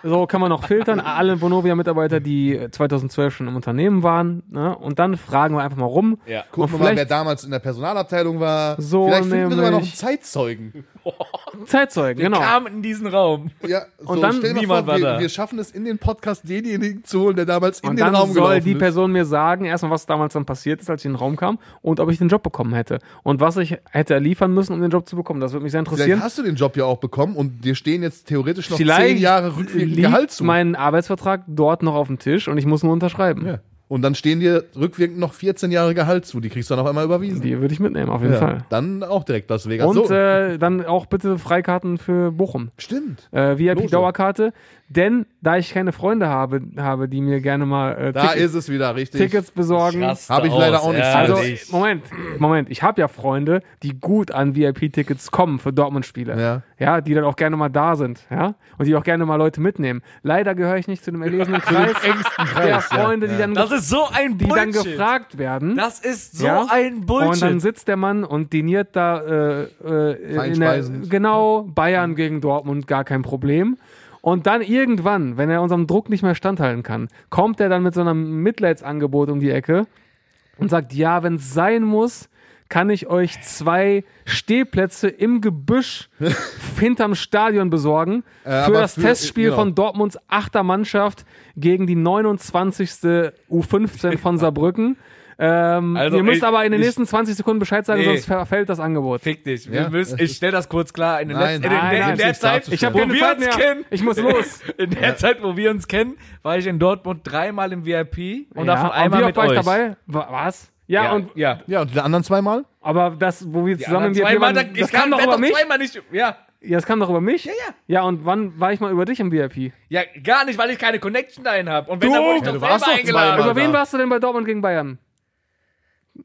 so kann man noch filtern. Alle Vonovia-Mitarbeiter, die 2012 schon im Unternehmen waren. Ne? Und dann fragen wir einfach mal rum. Ja. Gucken wir mal, wer vielleicht damals in der Personalabteilung war. So Vielleicht finden wir sogar noch einen. Zeitzeugen. Zeitzeugen, genau. Kam in diesen Raum. Ja, so, Und dann- niemand vor, war wir, da. wir schaffen es in den Podcast, denjenigen zu holen, der damals in Und den dann Raum soll gelaufen die ist. Person mir sagen, erstmal, was damals dann passiert ist, als ich in den Raum kam und ob ich den Job bekommen hätte. Und was ich hätte liefern müssen, um den Job zu bekommen. Das würde mich sehr Vielleicht interessieren. hast du den Job ja auch bekommen und dir stehen jetzt theoretisch noch Vielleicht zehn Jahre rückwirkend liegt Gehalt zu. mein Arbeitsvertrag dort noch auf dem Tisch und ich muss nur unterschreiben. Ja. Und dann stehen dir rückwirkend noch 14 Jahre Gehalt zu. Die kriegst du dann auf einmal überwiesen. Die würde ich mitnehmen, auf jeden ja. Fall. Dann auch direkt Las Vegas. Und so. äh, dann auch bitte Freikarten für Bochum. Stimmt. Äh. VIP-Dauerkarte. Denn da ich keine Freunde habe, habe die mir gerne mal äh, Da Ticket- ist es wieder richtig. Tickets besorgen. Raste Hab ich leider aus, auch nicht. Also. Moment, Moment. Ich habe ja Freunde, die gut an VIP-Tickets kommen für Dortmund-Spiele. Ja. ja, die dann auch gerne mal da sind, ja, und die auch gerne mal Leute mitnehmen. Leider gehöre ich nicht zu dem erlesenen Kreis, der Freunde, die dann, Das ist so ein die dann gefragt werden. Das ist so Ja. ein Bullshit. Und dann sitzt der Mann und diniert da äh, äh, in der, genau Bayern gegen Dortmund, gar kein Problem. Und dann irgendwann, wenn er unserem Druck nicht mehr standhalten kann, kommt er dann mit so einem Mitleidsangebot um die Ecke und sagt, ja, wenn es sein muss, kann ich euch zwei Stehplätze im Gebüsch hinterm Stadion besorgen für aber das für- Testspiel genau. von Dortmunds achter Mannschaft gegen die 29. U15 von Saarbrücken. Ähm, Also, ihr müsst ich- aber in den ich- nächsten 20 Sekunden Bescheid sagen, Nee. sonst verfällt das Angebot. Fick dich. Ja, Wir müssen, das ich stell das kurz klar. In, den Nein, letzten, in, nein, der, nein, in der Zeit. Ich habe wo keine wir Zeit uns mehr. kennen, Ich muss los. in der Zeit, wo wir uns kennen, war ich in Dortmund dreimal im VIP und ja, davon und einmal wie oft mit war ich euch. dabei? Wa- Was? Ja, Ja, und ja. Ja, und die anderen zweimal? aber das, wo wir Die zusammen im VIP waren, da- das ich kam doch über mich. zweimal nicht. Ja. Ja, das kam doch über mich. Ja, ja. Ja, und wann war ich mal über dich im VIP? Ja, gar nicht, weil ich keine Connection dahin habe. Und wenn, Du- dann wurde ich Ja, doch du warst selber doch zweimal eingeladen. Über wen warst du denn bei Dortmund gegen Bayern?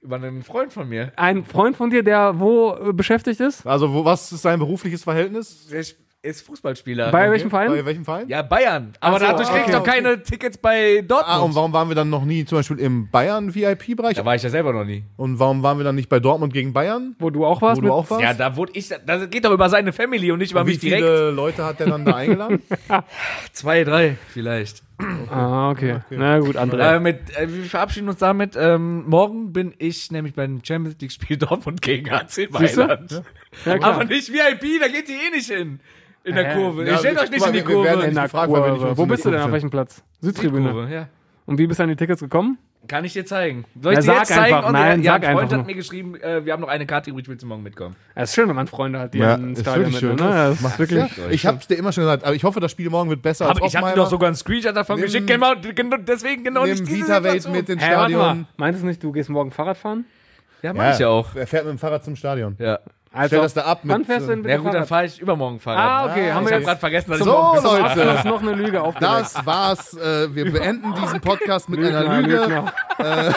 Über einen Freund von mir. Ein Freund von dir, der wo äh, beschäftigt ist? Also, wo, was ist sein berufliches Verhältnis? Der ist- Fußballspieler. Bei welchem Bei Verein? welchem Verein? Ja, Bayern. Aber so, dadurch krieg ich okay, doch okay. keine Tickets bei Dortmund. Ah, und warum waren wir dann noch nie zum Beispiel im Bayern-VIP-Bereich? da war ich ja selber noch nie. Und warum waren wir dann nicht bei Dortmund gegen Bayern? Wo du auch warst? Wo du auch warst? Ja, da wurde ich. Das geht doch über seine Family und nicht über Wie mich direkt. viele Leute hat der dann da eingeladen? Zwei, drei vielleicht. Ah, okay. Na gut, André. Äh, mit, äh, wir verabschieden uns damit. Ähm, morgen bin ich nämlich beim Champions League Spiel Dortmund gegen AC Siehst du? Mailand. Ja. Aber nicht VIP, da geht ihr eh nicht hin. In der? Kurve. Ja, ihr stellt euch nicht in die wir- wir werden Kurve. In der Wo bist die du denn? Auf welchem Platz? Südtribüne. Kurve, ja. Und wie bist du an die Tickets gekommen? Kann ich dir zeigen. Soll ich Ja, dir sag jetzt zeigen? einfach. Und Nein, ja, sag ein Freund einfach hat nur. mir geschrieben, äh, wir haben noch eine Karte übrig, willst du morgen mitkommen? Es ist schön, wenn man Freunde hat, die Ja, ins ist Stadion wirklich schön. mitnehmen. Ne? Das ist wirklich. Ja, ich hab's dir immer schon gesagt, aber ich hoffe, das Spiel morgen wird besser Aber als ich habe dir doch sogar einen Screenshot davon Nimm- geschickt, genau, genau deswegen genau Nimm nicht diese VitaWelt Situation. mit ins Hä, warte mal. Stadion. Meintest du nicht, du gehst morgen Fahrrad fahren? Ja, mach ich ja auch. Er fährt mit dem Fahrrad zum Stadion. Ja. Also, Stell das da ab mit. Wann fährst du denn mit ja, gut, dann fahre ich übermorgen Fahrrad. Ah, okay. Ja, haben ich habe gerade vergessen, dass so, ich morgen Leute. Das ist noch eine Lüge aufgedeckt. Das war's. Äh, wir beenden diesen Podcast mit Lügner, einer Lüge. Lügner. Äh,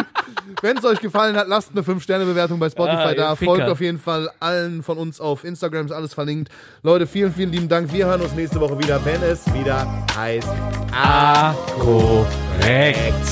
wenn es euch gefallen hat, lasst eine 5-Sterne-Bewertung bei Spotify ah, da. Ficker. Folgt auf jeden Fall allen von uns auf Instagram, ist alles verlinkt. Leute, vielen, vielen lieben Dank. Wir hören uns nächste Woche wieder, wenn es wieder heißt. Ah, korrekt.